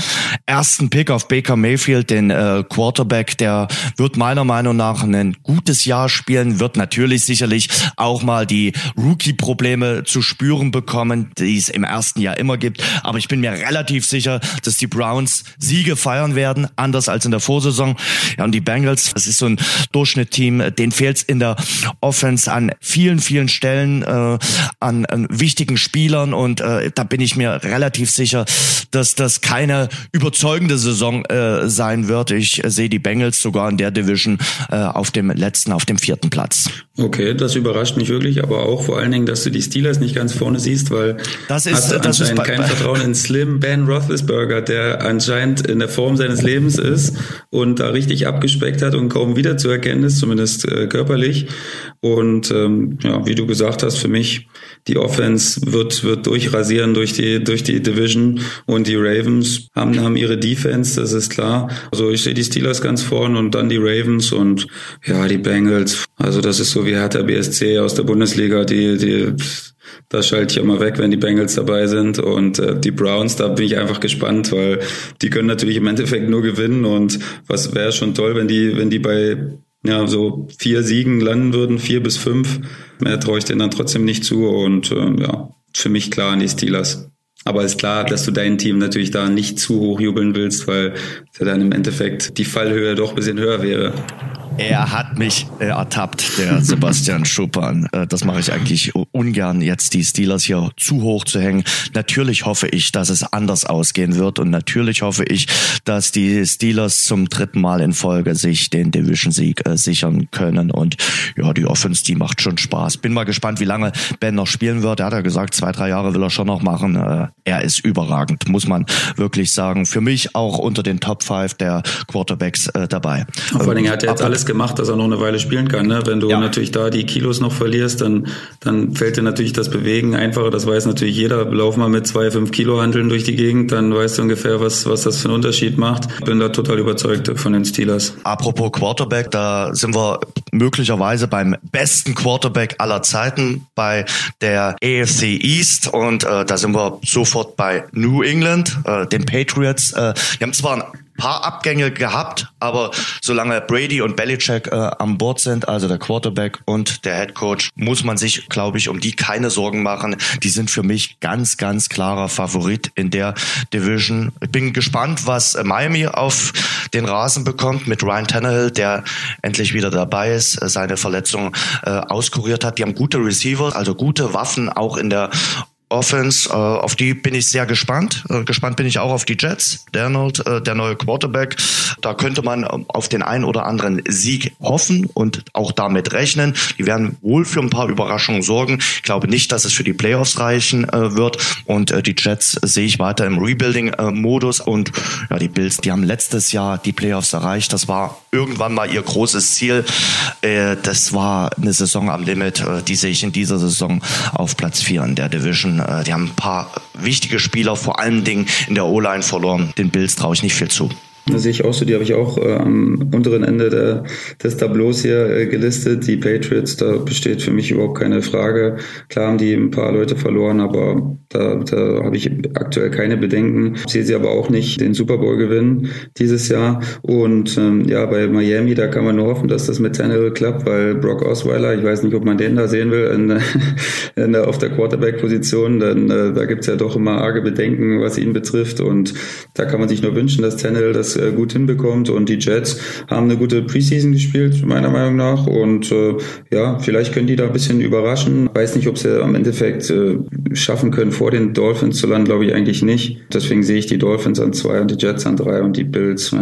ersten Pick auf Baker Mayfield, den äh, Quarterback. Der wird meiner Meinung nach ein gutes Jahr spielen, wird natürlich sicherlich auch mal die Rookie-Probleme zu spüren bekommen, die es im ersten Jahr immer gibt. Aber ich bin mir relativ sicher, dass die Browns Siege feiern werden, anders als in der Vorsaison. Ja, und die Bengals, das ist so ein Durchschnittteam, denen fehlt es in der Offense an vielen, vielen Stellen Stellen äh, an, an wichtigen Spielern und äh, da bin ich mir relativ sicher, dass das keine überzeugende Saison äh, sein wird. Ich äh, sehe die Bengals sogar in der Division äh, auf dem letzten, auf dem vierten Platz. Okay, das überrascht mich wirklich, aber auch vor allen Dingen, dass du die Steelers nicht ganz vorne siehst, weil das ist, hast das anscheinend ist kein Vertrauen in Slim Ben Roethlisberger, der anscheinend in der Form seines Lebens ist und da richtig abgespeckt hat und kaum wiederzuerkennen ist, zumindest äh, körperlich. Und ähm, ja, wie du gesagt hast, für mich die Offense wird wird durchrasieren durch die durch die Division und die Ravens haben haben ihre Defense, das ist klar. Also ich sehe die Steelers ganz vorn und dann die Ravens und ja die Bengals. Also das ist so wie Hertha BSC aus der Bundesliga, die die da schalte ich immer weg, wenn die Bengals dabei sind. Und äh, die Browns, da bin ich einfach gespannt, weil die können natürlich im Endeffekt nur gewinnen. Und was wäre schon toll, wenn die, wenn die bei ja, so vier Siegen landen würden, vier bis fünf. Mehr traue ich denen dann trotzdem nicht zu und äh, ja, für mich klar an die Steelers. Aber ist klar, dass du dein Team natürlich da nicht zu hoch jubeln willst, weil dann im Endeffekt die Fallhöhe doch ein bisschen höher wäre. Er hat mich äh, ertappt, der Sebastian Schuppan. Äh, das mache ich eigentlich ungern, jetzt die Steelers hier zu hoch zu hängen. Natürlich hoffe ich, dass es anders ausgehen wird und natürlich hoffe ich, dass die Steelers zum dritten Mal in Folge sich den Division-Sieg äh, sichern können. Und ja, die Offense, die macht schon Spaß. Bin mal gespannt, wie lange Ben noch spielen wird. Er hat ja gesagt, zwei, drei Jahre will er schon noch machen. Äh, er ist überragend, muss man wirklich sagen. Für mich auch unter den Top 5 der Quarterbacks äh, dabei. Vor allen Dingen hat er jetzt alles gemacht, dass er noch eine Weile spielen kann. Ne? Wenn du ja. natürlich da die Kilos noch verlierst, dann, dann fällt dir natürlich das Bewegen einfacher. Das weiß natürlich jeder. Lauf mal mit zwei, fünf Kilo Handeln durch die Gegend, dann weißt du ungefähr, was, was das für einen Unterschied macht. Bin da total überzeugt von den Steelers. Apropos Quarterback, da sind wir möglicherweise beim besten Quarterback aller Zeiten bei der AFC East und äh, da sind wir sofort bei New England, äh, den Patriots. Äh, die haben zwar ein paar Abgänge gehabt, aber solange Brady und Belichick äh, an Bord sind, also der Quarterback und der Head Coach, muss man sich, glaube ich, um die keine Sorgen machen. Die sind für mich ganz, ganz klarer Favorit in der Division. Ich bin gespannt, was Miami auf den Rasen bekommt mit Ryan Tannehill, der endlich wieder dabei ist, seine Verletzung äh, auskuriert hat. Die haben gute Receiver, also gute Waffen auch in der Offense, äh, auf die bin ich sehr gespannt. Äh, gespannt bin ich auch auf die Jets. Darnold, äh, der neue Quarterback. Da könnte man ähm, auf den einen oder anderen Sieg hoffen und auch damit rechnen. Die werden wohl für ein paar Überraschungen sorgen. Ich glaube nicht, dass es für die Playoffs reichen äh, wird. Und äh, die Jets sehe ich weiter im Rebuilding-Modus. und ja, die Bills, die haben letztes Jahr die Playoffs erreicht. Das war irgendwann mal ihr großes Ziel. Äh, das war eine Saison am Limit. Äh, die sehe ich in dieser Saison auf Platz 4 in der Division. Äh, die haben ein paar wichtige Spieler, vor allen Dingen in der O-Line verloren. Den Bills traue ich nicht viel zu. Das sehe ich auch so, die habe ich auch äh, am unteren Ende der, des Tableaus hier äh, gelistet. Die Patriots, da besteht für mich überhaupt keine Frage. Klar haben die ein paar Leute verloren, aber da, da habe ich aktuell keine Bedenken. Ich sehe sie aber auch nicht den Super Bowl gewinnen dieses Jahr. Und ähm, ja, bei Miami, da kann man nur hoffen, dass das mit Tannehill klappt, weil Brock Osweiler, ich weiß nicht, ob man den da sehen will, in, in, auf der Quarterback-Position, denn äh, da gibt's ja doch immer arge Bedenken, was ihn betrifft. Und da kann man sich nur wünschen, dass Tannehill das äh, gut hinbekommt. Und die Jets haben eine gute Preseason gespielt, meiner Meinung nach. Und äh, ja, vielleicht können die da ein bisschen überraschen. Weiß nicht, ob sie am Endeffekt äh, schaffen können, vor den Dolphins zu landen, glaube ich eigentlich nicht. Deswegen sehe ich die Dolphins an zwei und die Jets an drei und die Bills, äh,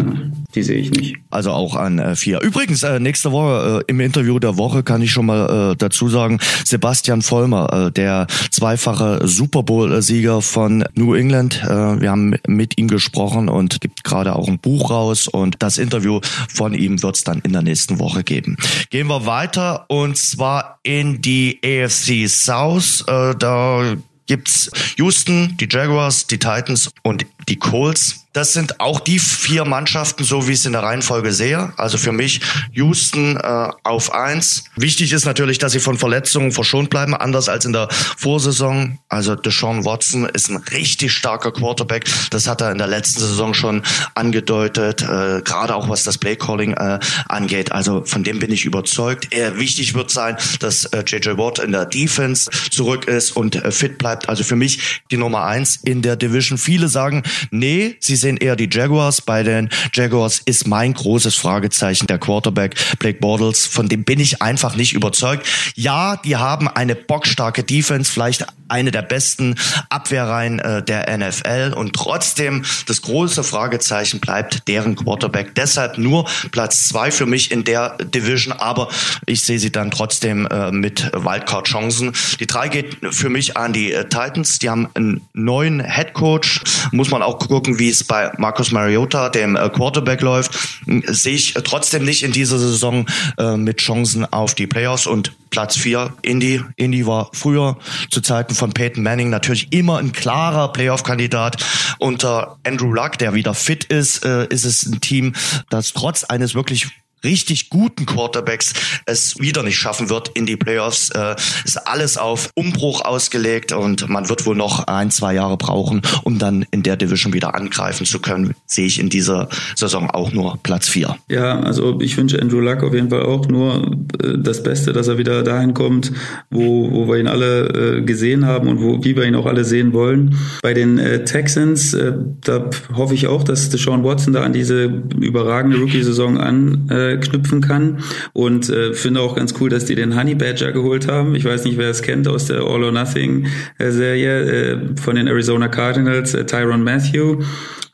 die sehe ich nicht. Also auch an äh, vier. Übrigens, äh, nächste Woche äh, im Interview der Woche kann ich schon mal äh, dazu sagen, Sebastian Vollmer, äh, der zweifache Super Bowl-Sieger von New England. Äh, wir haben mit ihm gesprochen und gibt gerade auch ein Buch raus und das Interview von ihm wird es dann in der nächsten Woche geben. Gehen wir weiter und zwar in die AFC South. Äh, da gibt's Houston, die Jaguars, die Titans und die Colts. Das sind auch die vier Mannschaften, so wie ich es in der Reihenfolge sehe. Also für mich Houston äh, auf eins. Wichtig ist natürlich, dass sie von Verletzungen verschont bleiben, anders als in der Vorsaison. Also Deshaun Watson ist ein richtig starker Quarterback. Das hat er in der letzten Saison schon angedeutet, äh, gerade auch was das Playcalling äh, angeht. Also von dem bin ich überzeugt. Er wichtig wird sein, dass äh, JJ Watt in der Defense zurück ist und äh, fit bleibt. Also für mich die Nummer eins in der Division. Viele sagen, nee, sie sind eher die Jaguars. Bei den Jaguars ist mein großes Fragezeichen der Quarterback Blake Bortles. Von dem bin ich einfach nicht überzeugt. Ja, die haben eine bockstarke Defense, vielleicht eine der besten Abwehrreihen äh, der NFL und trotzdem das große Fragezeichen bleibt deren Quarterback. Deshalb nur Platz zwei für mich in der Division, aber ich sehe sie dann trotzdem äh, mit Wildcard-Chancen. Die drei geht für mich an die äh, Titans. Die haben einen neuen Head Coach. Muss man auch gucken, wie es bei Marcus Mariota, dem äh, Quarterback, läuft. Sehe ich trotzdem nicht in dieser Saison äh, mit Chancen auf die Playoffs und Platz vier Indy. Indy war früher zu Zeiten von Peyton Manning natürlich immer ein klarer Playoff-Kandidat. Unter Andrew Luck, der wieder fit ist, äh, ist es ein Team, das trotz eines wirklich richtig guten Quarterbacks es wieder nicht schaffen wird in die Playoffs. Äh, ist alles auf Umbruch ausgelegt und man wird wohl noch ein, zwei Jahre brauchen, um dann in der Division wieder angreifen zu können. Sehe ich in dieser Saison auch nur Platz vier. Ja, also ich wünsche Andrew Luck auf jeden Fall auch nur äh, das Beste, dass er wieder dahin kommt, wo, wo wir ihn alle äh, gesehen haben und wo, wie wir ihn auch alle sehen wollen. Bei den äh, Texans, äh, da hoffe ich auch, dass Deshaun Watson da an diese überragende Rookie-Saison an äh, knüpfen kann. Und äh, finde auch ganz cool, dass die den Honey Badger geholt haben. Ich weiß nicht, wer es kennt aus der All or Nothing äh, Serie äh, von den Arizona Cardinals, äh, Tyron Matthew.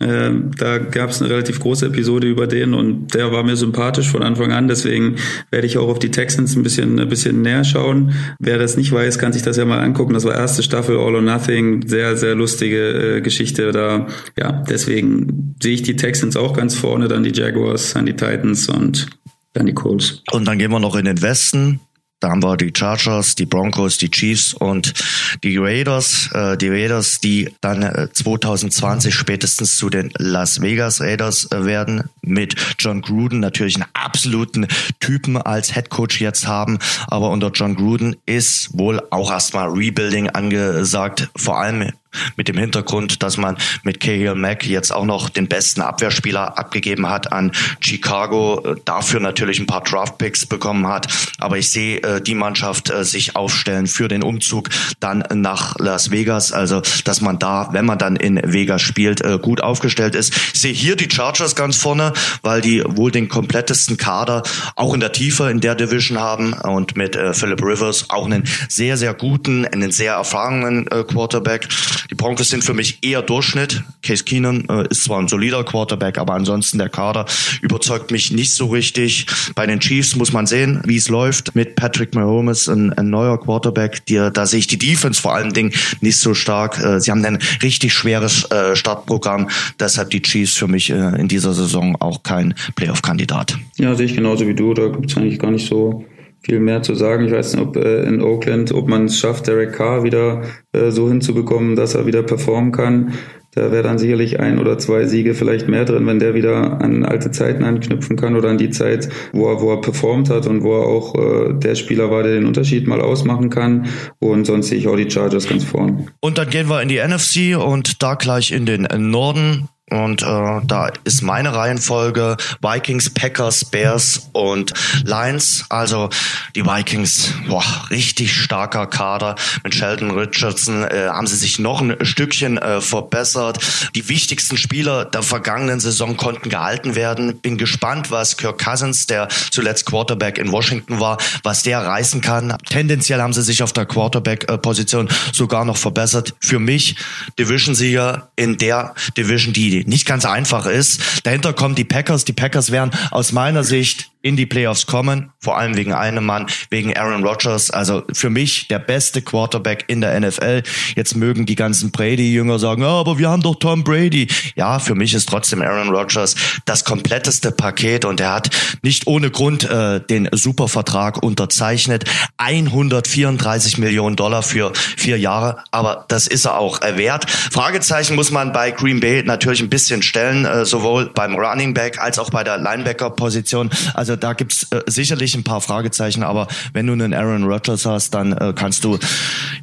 Äh, da gab es eine relativ große Episode über den und der war mir sympathisch von Anfang an. Deswegen werde ich auch auf die Texans ein bisschen, ein bisschen näher schauen. Wer das nicht weiß, kann sich das ja mal angucken. Das war erste Staffel All or Nothing. Sehr, sehr lustige äh, Geschichte da. Ja, deswegen sehe ich die Texans auch ganz vorne, dann die Jaguars, dann die Titans und dann die Colts. Und dann gehen wir noch in den Westen. Da haben wir die Chargers, die Broncos, die Chiefs und die Raiders. Äh, die Raiders, die dann äh, 2020 spätestens zu den Las Vegas Raiders äh, werden, mit John Gruden natürlich einen absoluten Typen als Head Coach jetzt haben. Aber unter John Gruden ist wohl auch erstmal Rebuilding angesagt, vor allem mit dem Hintergrund, dass man mit Cahill Mack jetzt auch noch den besten Abwehrspieler abgegeben hat an Chicago, äh, dafür natürlich ein paar Draftpicks bekommen hat. Aber ich sehe äh, die Mannschaft äh, sich aufstellen für den Umzug dann nach Las Vegas. Also, dass man da, wenn man dann in Vegas spielt, äh, gut aufgestellt ist. Ich sehe hier die Chargers ganz vorne, weil die wohl den komplettesten Kader auch in der Tiefe in der Division haben und mit äh, Philip Rivers auch einen sehr, sehr guten, einen sehr erfahrenen äh, Quarterback. Die Broncos sind für mich eher Durchschnitt. Case Keenan äh, ist zwar ein solider Quarterback, aber ansonsten der Kader überzeugt mich nicht so richtig. Bei den Chiefs muss man sehen, wie es läuft. Mit Patrick Mahomes, ein, ein neuer Quarterback, die, da sehe ich die Defense vor allen Dingen nicht so stark. Äh, sie haben ein richtig schweres äh, Startprogramm. Deshalb die Chiefs für mich äh, in dieser Saison auch kein Playoff-Kandidat. Ja, sehe ich genauso wie du. Da gibt es eigentlich gar nicht so viel mehr zu sagen. Ich weiß nicht, ob äh, in Oakland, ob man es schafft, Derek Carr wieder äh, so hinzubekommen, dass er wieder performen kann. Da wäre dann sicherlich ein oder zwei Siege vielleicht mehr drin, wenn der wieder an alte Zeiten anknüpfen kann oder an die Zeit, wo er, wo er performt hat und wo er auch äh, der Spieler war, der den Unterschied mal ausmachen kann. Und sonst sehe ich auch die Chargers ganz vorn. Und dann gehen wir in die NFC und da gleich in den Norden. Und äh, da ist meine Reihenfolge Vikings, Packers, Bears und Lions. Also die Vikings, boah, richtig starker Kader. Mit Sheldon Richardson äh, haben sie sich noch ein Stückchen äh, verbessert. Die wichtigsten Spieler der vergangenen Saison konnten gehalten werden. Bin gespannt, was Kirk Cousins, der zuletzt Quarterback in Washington war, was der reißen kann. Tendenziell haben sie sich auf der Quarterback-Position sogar noch verbessert. Für mich Division-Sieger in der Division, die nicht ganz einfach ist. Dahinter kommen die Packers. Die Packers werden aus meiner Sicht in die Playoffs kommen, vor allem wegen einem Mann, wegen Aaron Rodgers. Also für mich der beste Quarterback in der NFL. Jetzt mögen die ganzen Brady-Jünger sagen, oh, aber wir haben doch Tom Brady. Ja, für mich ist trotzdem Aaron Rodgers das kompletteste Paket und er hat nicht ohne Grund äh, den Supervertrag unterzeichnet. 134 Millionen Dollar für vier Jahre, aber das ist er auch wert. Fragezeichen muss man bei Green Bay natürlich ein bisschen stellen, äh, sowohl beim Running Back als auch bei der Linebacker-Position. Also also da gibt's äh, sicherlich ein paar Fragezeichen, aber wenn du einen Aaron Rodgers hast, dann äh, kannst du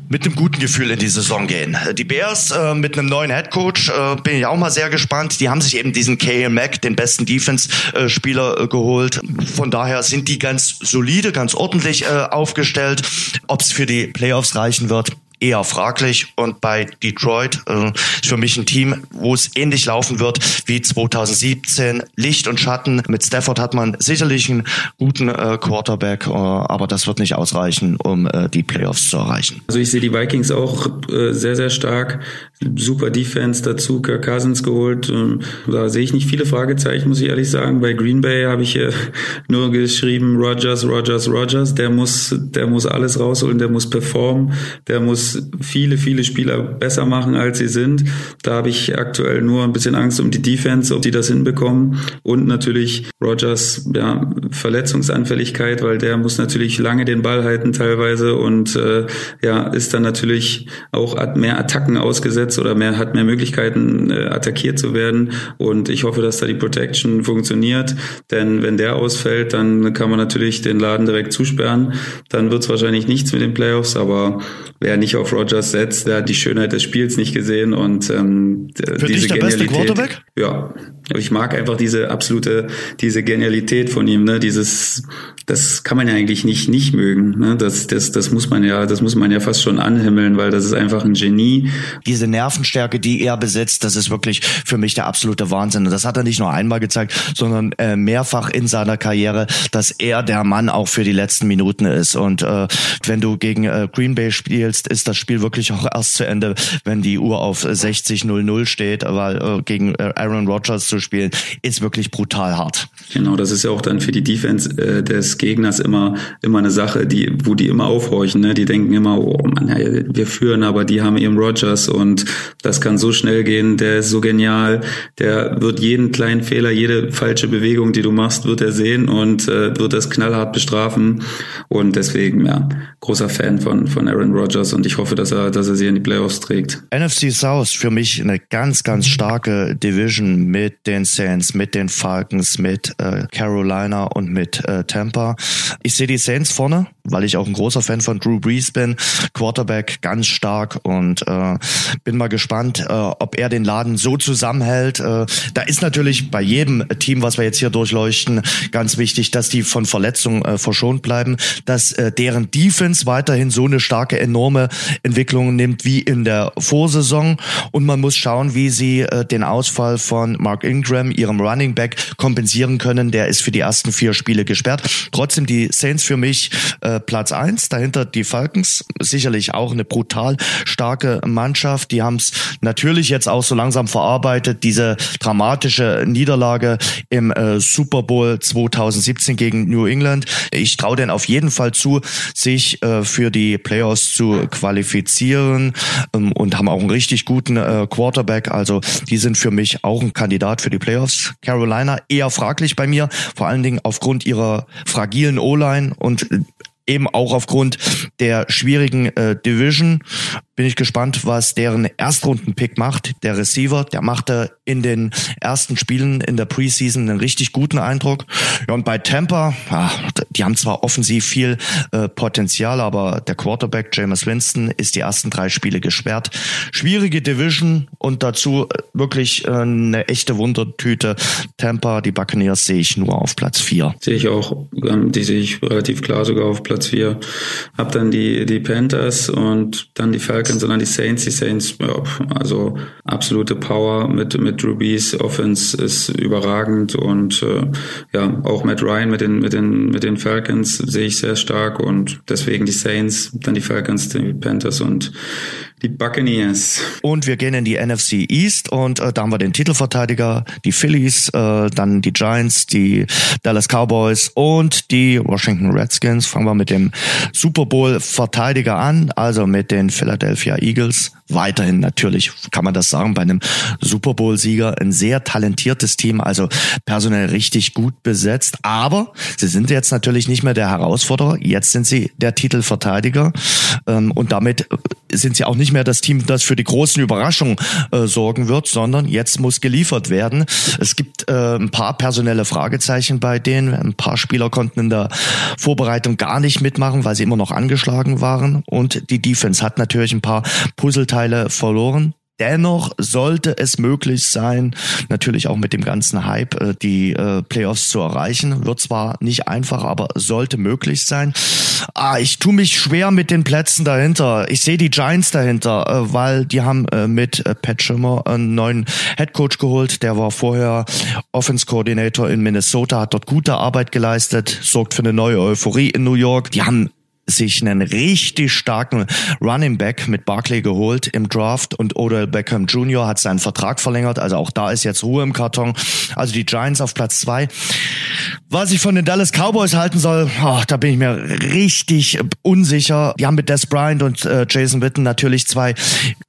mit einem guten Gefühl in die Saison gehen. Die Bears äh, mit einem neuen Headcoach äh, bin ich auch mal sehr gespannt. Die haben sich eben diesen K.A. Mack, den besten Defense-Spieler, äh, geholt. Von daher sind die ganz solide, ganz ordentlich äh, aufgestellt. Ob es für die Playoffs reichen wird, eher fraglich. Und bei Detroit äh, ist für mich ein Team, wo es ähnlich laufen wird wie 2017. Licht und Schatten. Mit Stafford hat man sicherlich einen guten äh, Quarterback, äh, aber das wird nicht ausreichen, um äh, die Playoffs zu erreichen. Also ich sehe die Vikings auch äh, sehr, sehr stark. Super Defense dazu, Kirk Cousins geholt. Ähm, da sehe ich nicht viele Fragezeichen, muss ich ehrlich sagen. Bei Green Bay habe ich äh, nur geschrieben, Rogers, Rogers, Rogers. Der muss, der muss alles rausholen, der muss performen, der muss viele, viele Spieler besser machen, als sie sind. Da habe ich aktuell nur ein bisschen Angst um die Defense, ob die das hinbekommen. Und natürlich Rogers ja, Verletzungsanfälligkeit, weil der muss natürlich lange den Ball halten teilweise und äh, ja, ist dann natürlich auch mehr Attacken ausgesetzt oder mehr hat mehr Möglichkeiten, äh, attackiert zu werden. Und ich hoffe, dass da die Protection funktioniert. Denn wenn der ausfällt, dann kann man natürlich den Laden direkt zusperren. Dann wird es wahrscheinlich nichts mit den Playoffs, aber wer nicht auf Rogers setzt, der hat die Schönheit des Spiels nicht gesehen und ähm, Für diese dich der Genialität. Beste Quarterback? Ja, ich mag einfach diese absolute, diese Genialität von ihm, ne? Dieses, das kann man ja eigentlich nicht nicht mögen. Ne? Das, das, das muss man ja, das muss man ja fast schon anhimmeln, weil das ist einfach ein Genie. Diese Nervenstärke, die er besitzt, das ist wirklich für mich der absolute Wahnsinn. Und das hat er nicht nur einmal gezeigt, sondern äh, mehrfach in seiner Karriere, dass er der Mann auch für die letzten Minuten ist. Und äh, wenn du gegen äh, Green Bay spielst, ist das Spiel wirklich auch erst zu Ende, wenn die Uhr auf 60-0-0 steht, weil äh, gegen äh, Aaron Rodgers zu spielen, ist wirklich brutal hart. Genau, das ist ja auch dann für die Defense äh, des Gegners immer immer eine Sache, die wo die immer aufhorchen, ne? Die denken immer, oh Mann, wir führen, aber die haben eben Rodgers und das kann so schnell gehen, der ist so genial, der wird jeden kleinen Fehler, jede falsche Bewegung, die du machst, wird er sehen und äh, wird das knallhart bestrafen und deswegen ja, großer Fan von von Aaron Rodgers und ich hoffe, dass er dass er sie in die Playoffs trägt. NFC South für mich eine ganz ganz starke Division mit den Saints, mit den Falcons, mit äh, Carolina und mit äh, Tampa. Da. Ich sehe die Saints vorne, weil ich auch ein großer Fan von Drew Brees bin. Quarterback ganz stark und äh, bin mal gespannt, äh, ob er den Laden so zusammenhält. Äh, da ist natürlich bei jedem Team, was wir jetzt hier durchleuchten, ganz wichtig, dass die von Verletzungen äh, verschont bleiben, dass äh, deren Defense weiterhin so eine starke, enorme Entwicklung nimmt wie in der Vorsaison und man muss schauen, wie sie äh, den Ausfall von Mark Ingram, ihrem Running Back, kompensieren können. Der ist für die ersten vier Spiele gesperrt. Trotzdem die Saints für mich äh, Platz eins, dahinter die Falcons, sicherlich auch eine brutal starke Mannschaft. Die haben es natürlich jetzt auch so langsam verarbeitet, diese dramatische Niederlage im äh, Super Bowl 2017 gegen New England. Ich traue denen auf jeden Fall zu, sich äh, für die Playoffs zu qualifizieren ähm, und haben auch einen richtig guten äh, Quarterback. Also die sind für mich auch ein Kandidat für die Playoffs. Carolina eher fraglich bei mir, vor allen Dingen aufgrund ihrer fragilen O-Line und eben auch aufgrund der schwierigen äh, Division bin ich gespannt, was deren Erstrunden-Pick macht. Der Receiver, der machte in den ersten Spielen in der Preseason einen richtig guten Eindruck. Ja, und bei Tampa, ja, die haben zwar offensiv viel äh, Potenzial, aber der Quarterback James Winston ist die ersten drei Spiele gesperrt. Schwierige Division und dazu äh, wirklich äh, eine echte Wundertüte. Tampa, die Buccaneers sehe ich nur auf Platz vier. Sehe ich auch, ähm, die sehe ich relativ klar sogar auf Platz vier. Hab dann die, die Panthers und dann die Falcons Falcons, sondern die Saints. Die Saints, ja, also absolute Power mit, mit Drew. Offense ist überragend und äh, ja, auch Matt Ryan mit den, mit den, mit den Falcons sehe ich sehr stark und deswegen die Saints, dann die Falcons, die Panthers und die Buccaneers. Und wir gehen in die NFC East und äh, da haben wir den Titelverteidiger, die Phillies, äh, dann die Giants, die Dallas Cowboys und die Washington Redskins. Fangen wir mit dem Super Bowl Verteidiger an, also mit den Philadelphia Eagles. Weiterhin natürlich kann man das sagen bei einem Super Bowl Sieger ein sehr talentiertes Team, also personell richtig gut besetzt, aber sie sind jetzt natürlich nicht mehr der Herausforderer, jetzt sind sie der Titelverteidiger ähm, und damit sind sie auch nicht mehr das Team, das für die großen Überraschungen äh, sorgen wird, sondern jetzt muss geliefert werden. Es gibt äh, ein paar personelle Fragezeichen bei denen. Ein paar Spieler konnten in der Vorbereitung gar nicht mitmachen, weil sie immer noch angeschlagen waren. Und die Defense hat natürlich ein paar Puzzleteile verloren. Dennoch sollte es möglich sein, natürlich auch mit dem ganzen Hype, äh, die äh, Playoffs zu erreichen. Wird zwar nicht einfach, aber sollte möglich sein. Ah, ich tue mich schwer mit den Plätzen dahinter. Ich sehe die Giants dahinter, äh, weil die haben mit Pat Schimmer einen neuen Headcoach geholt. Der war vorher Offense Coordinator in Minnesota, hat dort gute Arbeit geleistet, sorgt für eine neue Euphorie in New York. Die haben sich einen richtig starken Running Back mit Barclay geholt im Draft und Odell Beckham Jr. hat seinen Vertrag verlängert. Also auch da ist jetzt Ruhe im Karton. Also die Giants auf Platz zwei. Was ich von den Dallas Cowboys halten soll, oh, da bin ich mir richtig unsicher. Die haben mit Des Bryant und äh, Jason Witten natürlich zwei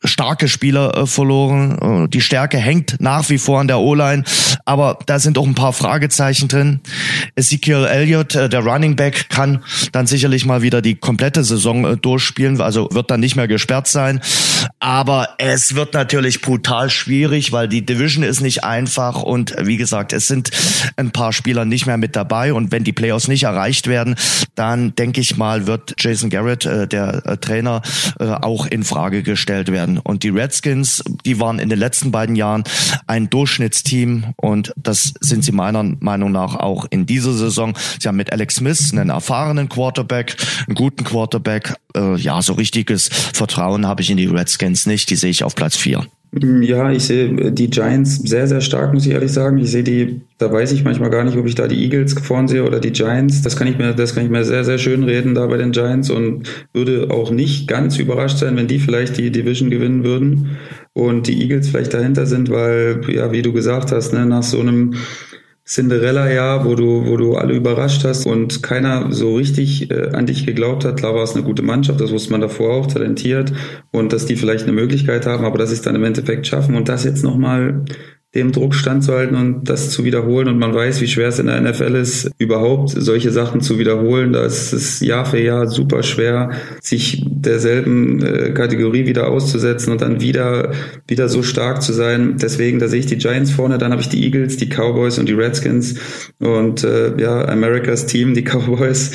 starke Spieler äh, verloren. Äh, die Stärke hängt nach wie vor an der O-Line, aber da sind auch ein paar Fragezeichen drin. Ezekiel Elliott, äh, der Running Back, kann dann sicherlich mal wieder die die komplette Saison äh, durchspielen, also wird dann nicht mehr gesperrt sein. Aber es wird natürlich brutal schwierig, weil die Division ist nicht einfach und wie gesagt, es sind ein paar Spieler nicht mehr mit dabei und wenn die Playoffs nicht erreicht werden, dann denke ich mal, wird Jason Garrett, äh, der äh, Trainer, äh, auch in Frage gestellt werden. Und die Redskins, die waren in den letzten beiden Jahren ein Durchschnittsteam und das sind sie meiner Meinung nach auch in dieser Saison. Sie haben mit Alex Smith einen erfahrenen Quarterback, einen guten Quarterback. Äh, ja, so richtiges Vertrauen habe ich in die Redskins nicht. Die sehe ich auf Platz vier. Ja, ich sehe die Giants sehr, sehr stark, muss ich ehrlich sagen. Ich sehe die, da weiß ich manchmal gar nicht, ob ich da die Eagles vorn sehe oder die Giants. Das kann ich mir, das kann ich mir sehr, sehr schön reden da bei den Giants und würde auch nicht ganz überrascht sein, wenn die vielleicht die Division gewinnen würden und die Eagles vielleicht dahinter sind, weil, ja, wie du gesagt hast, ne, nach so einem Cinderella-Jahr, wo du, wo du alle überrascht hast und keiner so richtig äh, an dich geglaubt hat. Klar war es eine gute Mannschaft, das wusste man davor auch, talentiert und dass die vielleicht eine Möglichkeit haben, aber dass sie es dann im Endeffekt schaffen und das jetzt nochmal dem Druck standzuhalten und das zu wiederholen. Und man weiß, wie schwer es in der NFL ist, überhaupt solche Sachen zu wiederholen. Da ist es Jahr für Jahr super schwer, sich derselben äh, Kategorie wieder auszusetzen und dann wieder, wieder so stark zu sein. Deswegen, da sehe ich die Giants vorne, dann habe ich die Eagles, die Cowboys und die Redskins und äh, ja, Americas Team, die Cowboys.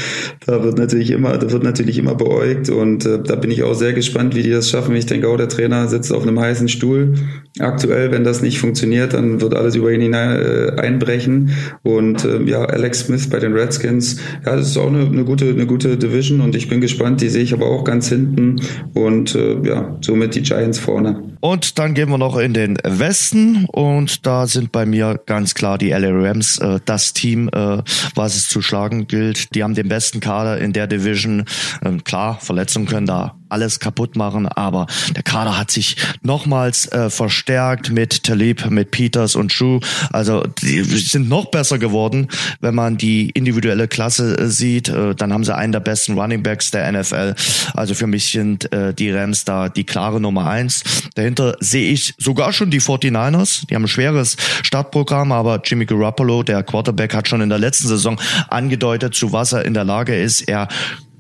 Da wird natürlich immer, da wird natürlich immer beäugt und äh, da bin ich auch sehr gespannt, wie die das schaffen. Ich denke auch, der Trainer sitzt auf einem heißen Stuhl. Aktuell, wenn das nicht funktioniert, funktioniert, dann wird alles über ihn hinein äh, einbrechen. Und äh, ja, Alex Smith bei den Redskins, ja, das ist auch eine, eine gute, eine gute Division und ich bin gespannt. Die sehe ich aber auch ganz hinten und äh, ja, somit die Giants vorne. Und dann gehen wir noch in den Westen und da sind bei mir ganz klar die LA Rams äh, das Team, äh, was es zu schlagen gilt. Die haben den besten Kader in der Division. Ähm, klar, Verletzungen können da alles kaputt machen, aber der Kader hat sich nochmals äh, verstärkt mit Talib, mit Peters und Shu. Also die sind noch besser geworden, wenn man die individuelle Klasse äh, sieht. Äh, dann haben sie einen der besten Running Backs der NFL. Also für mich sind äh, die Rams da die klare Nummer eins. Dahinter sehe ich sogar schon die 49ers. Die haben ein schweres Startprogramm, aber Jimmy Garoppolo, der Quarterback, hat schon in der letzten Saison angedeutet, zu was er in der Lage ist. Er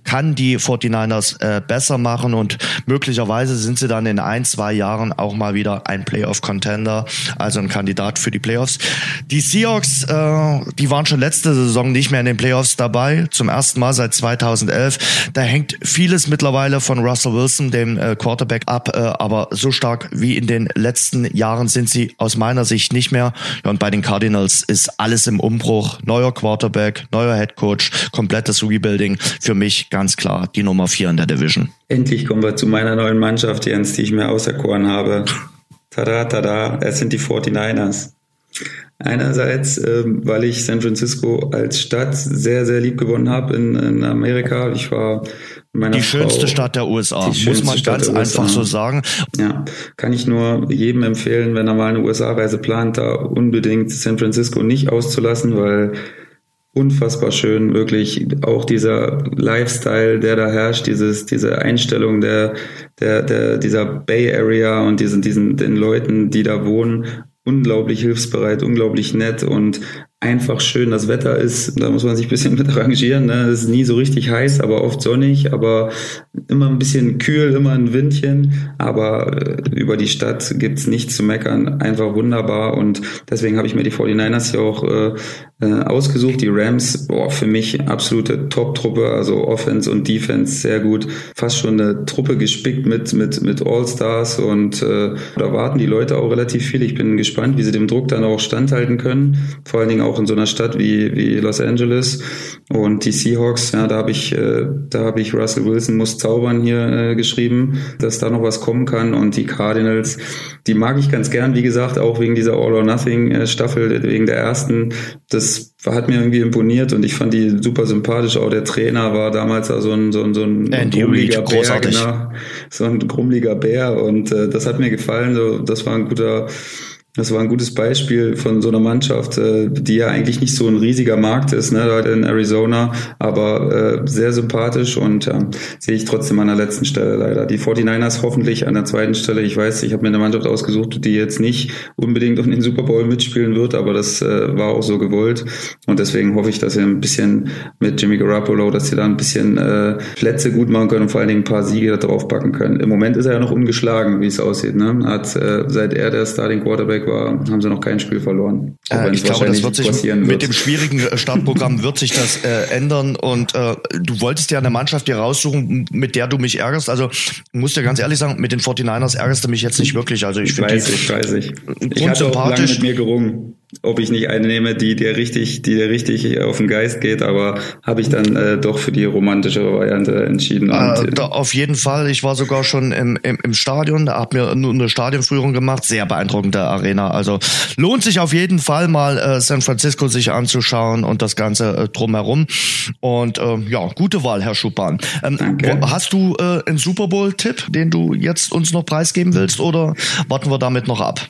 kann die 49ers äh, besser machen und möglicherweise sind sie dann in ein, zwei Jahren auch mal wieder ein Playoff-Contender, also ein Kandidat für die Playoffs. Die Seahawks, äh, die waren schon letzte Saison nicht mehr in den Playoffs dabei, zum ersten Mal seit 2011. Da hängt vieles mittlerweile von Russell Wilson, dem äh, Quarterback, ab, äh, aber so stark wie in den letzten Jahren sind sie aus meiner Sicht nicht mehr. Ja, und bei den Cardinals ist alles im Umbruch. Neuer Quarterback, neuer Head Coach, komplettes Rebuilding. Für mich ganz klar die Nummer vier in der Division. Endlich kommen wir zu meiner neuen Mannschaft, Jens, die ich mir auserkoren habe. Tada, tada, es sind die 49ers. Einerseits, ähm, weil ich San Francisco als Stadt sehr, sehr lieb gewonnen habe in, in Amerika. Ich war die schönste Frau, Stadt der USA, muss man Stadt ganz einfach so sagen. Ja, kann ich nur jedem empfehlen, wenn er mal eine USA-Reise plant, da unbedingt San Francisco nicht auszulassen, weil unfassbar schön, wirklich auch dieser Lifestyle, der da herrscht, dieses, diese Einstellung der, der, der, dieser Bay Area und diesen, diesen, den Leuten, die da wohnen, unglaublich hilfsbereit, unglaublich nett und einfach schön. Das Wetter ist, da muss man sich ein bisschen mit arrangieren. Ne? Es ist nie so richtig heiß, aber oft sonnig, aber immer ein bisschen kühl, immer ein Windchen. Aber äh, über die Stadt gibt's nichts zu meckern. Einfach wunderbar. Und deswegen habe ich mir die 49ers hier auch äh, äh, ausgesucht. Die Rams, boah, für mich absolute Top-Truppe, also Offense und Defense sehr gut. Fast schon eine Truppe gespickt mit, mit, mit All-Stars und äh, da warten die Leute auch relativ viel. Ich bin gespannt, wie sie dem Druck dann auch standhalten können. Vor allen Dingen auch in so einer Stadt wie, wie Los Angeles. Und die Seahawks, ja, da habe ich, äh, da habe ich Russell Wilson muss zaubern hier äh, geschrieben, dass da noch was kommen kann. Und die Cardinals, die mag ich ganz gern, wie gesagt, auch wegen dieser All or Nothing äh, wegen der ersten. Das hat mir irgendwie imponiert und ich fand die super sympathisch. Auch der Trainer war damals so ein, so ein, so ein grummeliger Bär, genau, so ein grummeliger Bär und äh, das hat mir gefallen. So, das war ein guter das war ein gutes Beispiel von so einer Mannschaft, äh, die ja eigentlich nicht so ein riesiger Markt ist, ne, da in Arizona, aber äh, sehr sympathisch und ja, sehe ich trotzdem an der letzten Stelle leider. Die 49ers hoffentlich an der zweiten Stelle. Ich weiß, ich habe mir eine Mannschaft ausgesucht, die jetzt nicht unbedingt um den Super Bowl mitspielen wird, aber das äh, war auch so gewollt und deswegen hoffe ich, dass sie ein bisschen mit Jimmy Garoppolo, dass sie da ein bisschen äh, Plätze gut machen können und vor allen Dingen ein paar Siege da drauf packen können. Im Moment ist er ja noch ungeschlagen, wie es aussieht. Ne? Hat äh, seit er der Starting Quarterback war, haben sie noch kein Spiel verloren. Äh, ich glaube, das wird sich mit wird. dem schwierigen äh, Startprogramm wird sich das äh, ändern und äh, du wolltest ja eine Mannschaft dir raussuchen, mit der du mich ärgerst. Also musst dir ganz ehrlich sagen, mit den 49ers ärgerst du mich jetzt nicht wirklich. Also ich, ich weiß, ich weiß ich. Ich hatte auch lange mit mir gerungen ob ich nicht eine nehme, die dir richtig, die dir richtig auf den Geist geht, aber habe ich dann äh, doch für die romantische Variante entschieden. Äh, da, auf jeden Fall. Ich war sogar schon im, im, im Stadion, habe mir nur eine Stadionführung gemacht, sehr beeindruckende Arena. Also lohnt sich auf jeden Fall mal äh, San Francisco sich anzuschauen und das Ganze äh, drumherum. Und äh, ja, gute Wahl, Herr Schupan. Ähm, hast du äh, einen Super Bowl-Tipp, den du jetzt uns noch preisgeben willst, oder warten wir damit noch ab?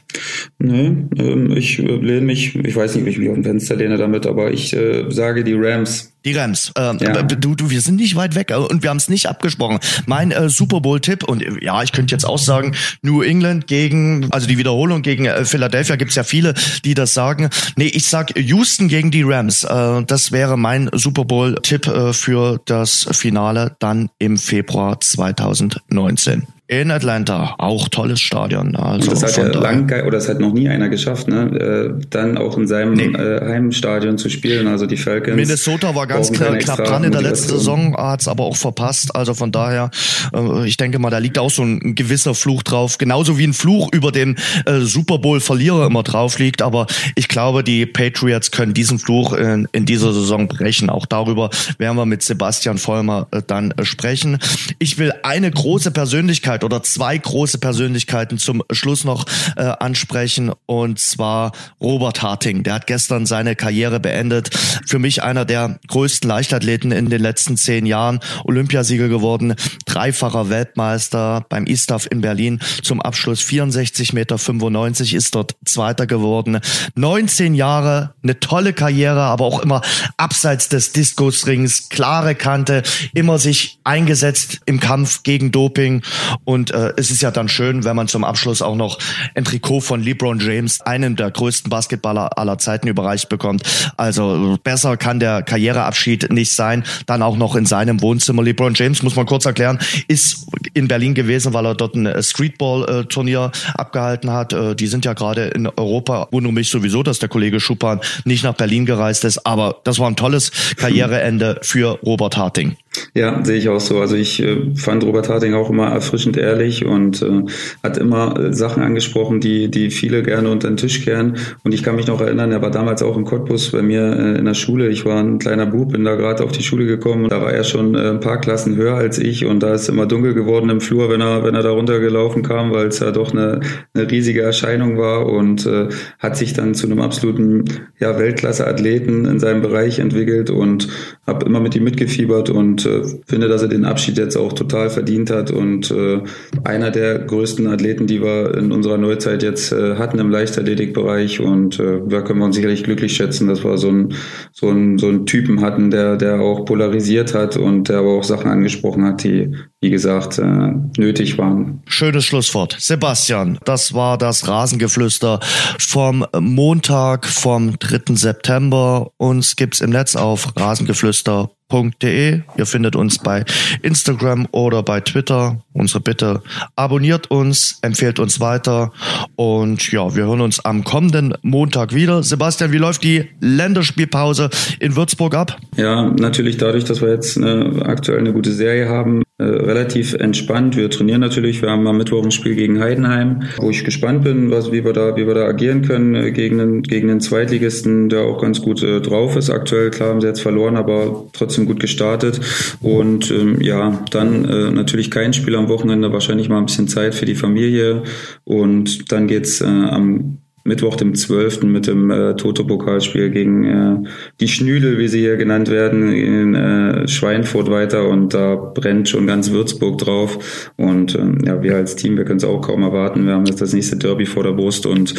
Nee, ähm, ich äh, lehne mich ich, ich weiß nicht, wie ich mich auf dem Fenster lehne damit, aber ich äh, sage die Rams. Die Rams. Ähm, ja. Du, du, wir sind nicht weit weg äh, und wir haben es nicht abgesprochen. Mein äh, Super Bowl-Tipp und äh, ja, ich könnte jetzt auch sagen, New England gegen, also die Wiederholung gegen äh, Philadelphia gibt's ja viele, die das sagen. Nee, ich sag Houston gegen die Rams. Äh, das wäre mein Super Bowl-Tipp äh, für das Finale dann im Februar 2019. In Atlanta, auch tolles Stadion. Also und das hat ja lang oder es hat noch nie einer geschafft, ne? Äh, dann auch in seinem nee. äh, Heimstadion zu spielen. Also die Falcons. Minnesota war ganz knapp, knapp dran in der letzten Saison, hat's aber auch verpasst. Also von daher, äh, ich denke mal, da liegt auch so ein gewisser Fluch drauf, genauso wie ein Fluch über den äh, Super Bowl Verlierer immer drauf liegt. Aber ich glaube, die Patriots können diesen Fluch in, in dieser Saison brechen. Auch darüber werden wir mit Sebastian Vollmer äh, dann sprechen. Ich will eine große Persönlichkeit Persönlichkeit oder zwei große Persönlichkeiten zum Schluss noch äh, ansprechen und zwar Robert Harting. Der hat gestern seine Karriere beendet. Für mich einer der größten Leichtathleten in den letzten zehn Jahren. Olympiasieger geworden, dreifacher Weltmeister beim ISTAF in Berlin. Zum Abschluss 64 Meter 95 ist dort Zweiter geworden. 19 Jahre, eine tolle Karriere, aber auch immer abseits des Diskusrings, klare Kante, immer sich eingesetzt im Kampf gegen Doping und äh, es ist ja dann schön, wenn man zum Abschluss auch noch ein Trikot von LeBron James, einem der größten Basketballer aller Zeiten, überreicht bekommt. Also besser kann der Karriereabschied nicht sein. Dann auch noch in seinem Wohnzimmer. LeBron James, muss man kurz erklären, ist in Berlin gewesen, weil er dort ein Streetball-Turnier abgehalten hat. Äh, die sind ja gerade in Europa. Wundere mich sowieso, dass der Kollege Schuppan nicht nach Berlin gereist ist. Aber das war ein tolles Karriereende für Robert Harting. Ja, sehe ich auch so. Also ich äh, fand Robert Harting auch immer erfrischend ehrlich und äh, hat immer äh, Sachen angesprochen, die, die viele gerne unter den Tisch kehren. Und ich kann mich noch erinnern, er war damals auch in Cottbus bei mir äh, in der Schule. Ich war ein kleiner Bub, bin da gerade auf die Schule gekommen da war er schon äh, ein paar Klassen höher als ich und da ist immer dunkel geworden im Flur, wenn er, wenn er da runtergelaufen kam, weil es ja doch eine, eine riesige Erscheinung war und äh, hat sich dann zu einem absoluten ja, Weltklasse-Athleten in seinem Bereich entwickelt und habe immer mit ihm mitgefiebert und äh, finde, dass er den Abschied jetzt auch total verdient hat und äh, einer der größten Athleten, die wir in unserer Neuzeit jetzt äh, hatten im Leichtathletikbereich und äh, da können wir uns sicherlich glücklich schätzen, dass wir so einen so so einen Typen hatten, der der auch polarisiert hat und der aber auch Sachen angesprochen hat, die wie gesagt äh, nötig waren. Schönes Schlusswort, Sebastian. Das war das Rasengeflüster vom Montag vom 3. September. Uns gibt's im Netz auf rasengeflüster www.ftf.de. Ihr findet uns bei Instagram oder bei Twitter. Unsere Bitte abonniert uns, empfehlt uns weiter und ja, wir hören uns am kommenden Montag wieder. Sebastian, wie läuft die Länderspielpause in Würzburg ab? Ja, natürlich dadurch, dass wir jetzt eine, aktuell eine gute Serie haben, äh, relativ entspannt. Wir trainieren natürlich. Wir haben am Mittwoch ein Spiel gegen Heidenheim, wo ich gespannt bin, was, wie wir da, wie wir da agieren können äh, gegen den, gegen den Zweitligisten, der auch ganz gut äh, drauf ist. Aktuell, klar, haben sie jetzt verloren, aber trotzdem gut gestartet. Und ähm, ja, dann äh, natürlich kein Spiel am Wochenende, wahrscheinlich mal ein bisschen Zeit für die Familie. Und dann geht's äh, am Mittwoch, dem 12. mit dem äh, Toto-Pokalspiel gegen äh, die Schnüdel, wie sie hier genannt werden, in äh, Schweinfurt weiter und da brennt schon ganz Würzburg drauf und ähm, ja, wir als Team, wir können es auch kaum erwarten. Wir haben jetzt das nächste Derby vor der Brust und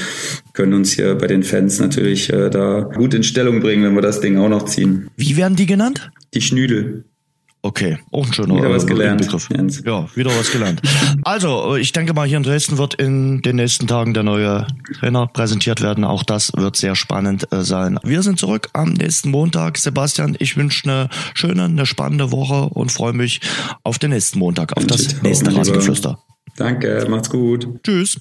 können uns hier bei den Fans natürlich äh, da gut in Stellung bringen, wenn wir das Ding auch noch ziehen. Wie werden die genannt? Die Schnüdel. Okay, auch ein schöner wieder was äh, gelernt. Begriff. Jens. Ja, wieder was gelernt. Also, ich denke mal, hier in Dresden wird in den nächsten Tagen der neue Trainer präsentiert werden. Auch das wird sehr spannend äh, sein. Wir sind zurück am nächsten Montag. Sebastian, ich wünsche eine schöne, eine spannende Woche und freue mich auf den nächsten Montag, auf das nächste Rasengeflüster. Danke, macht's gut. Tschüss.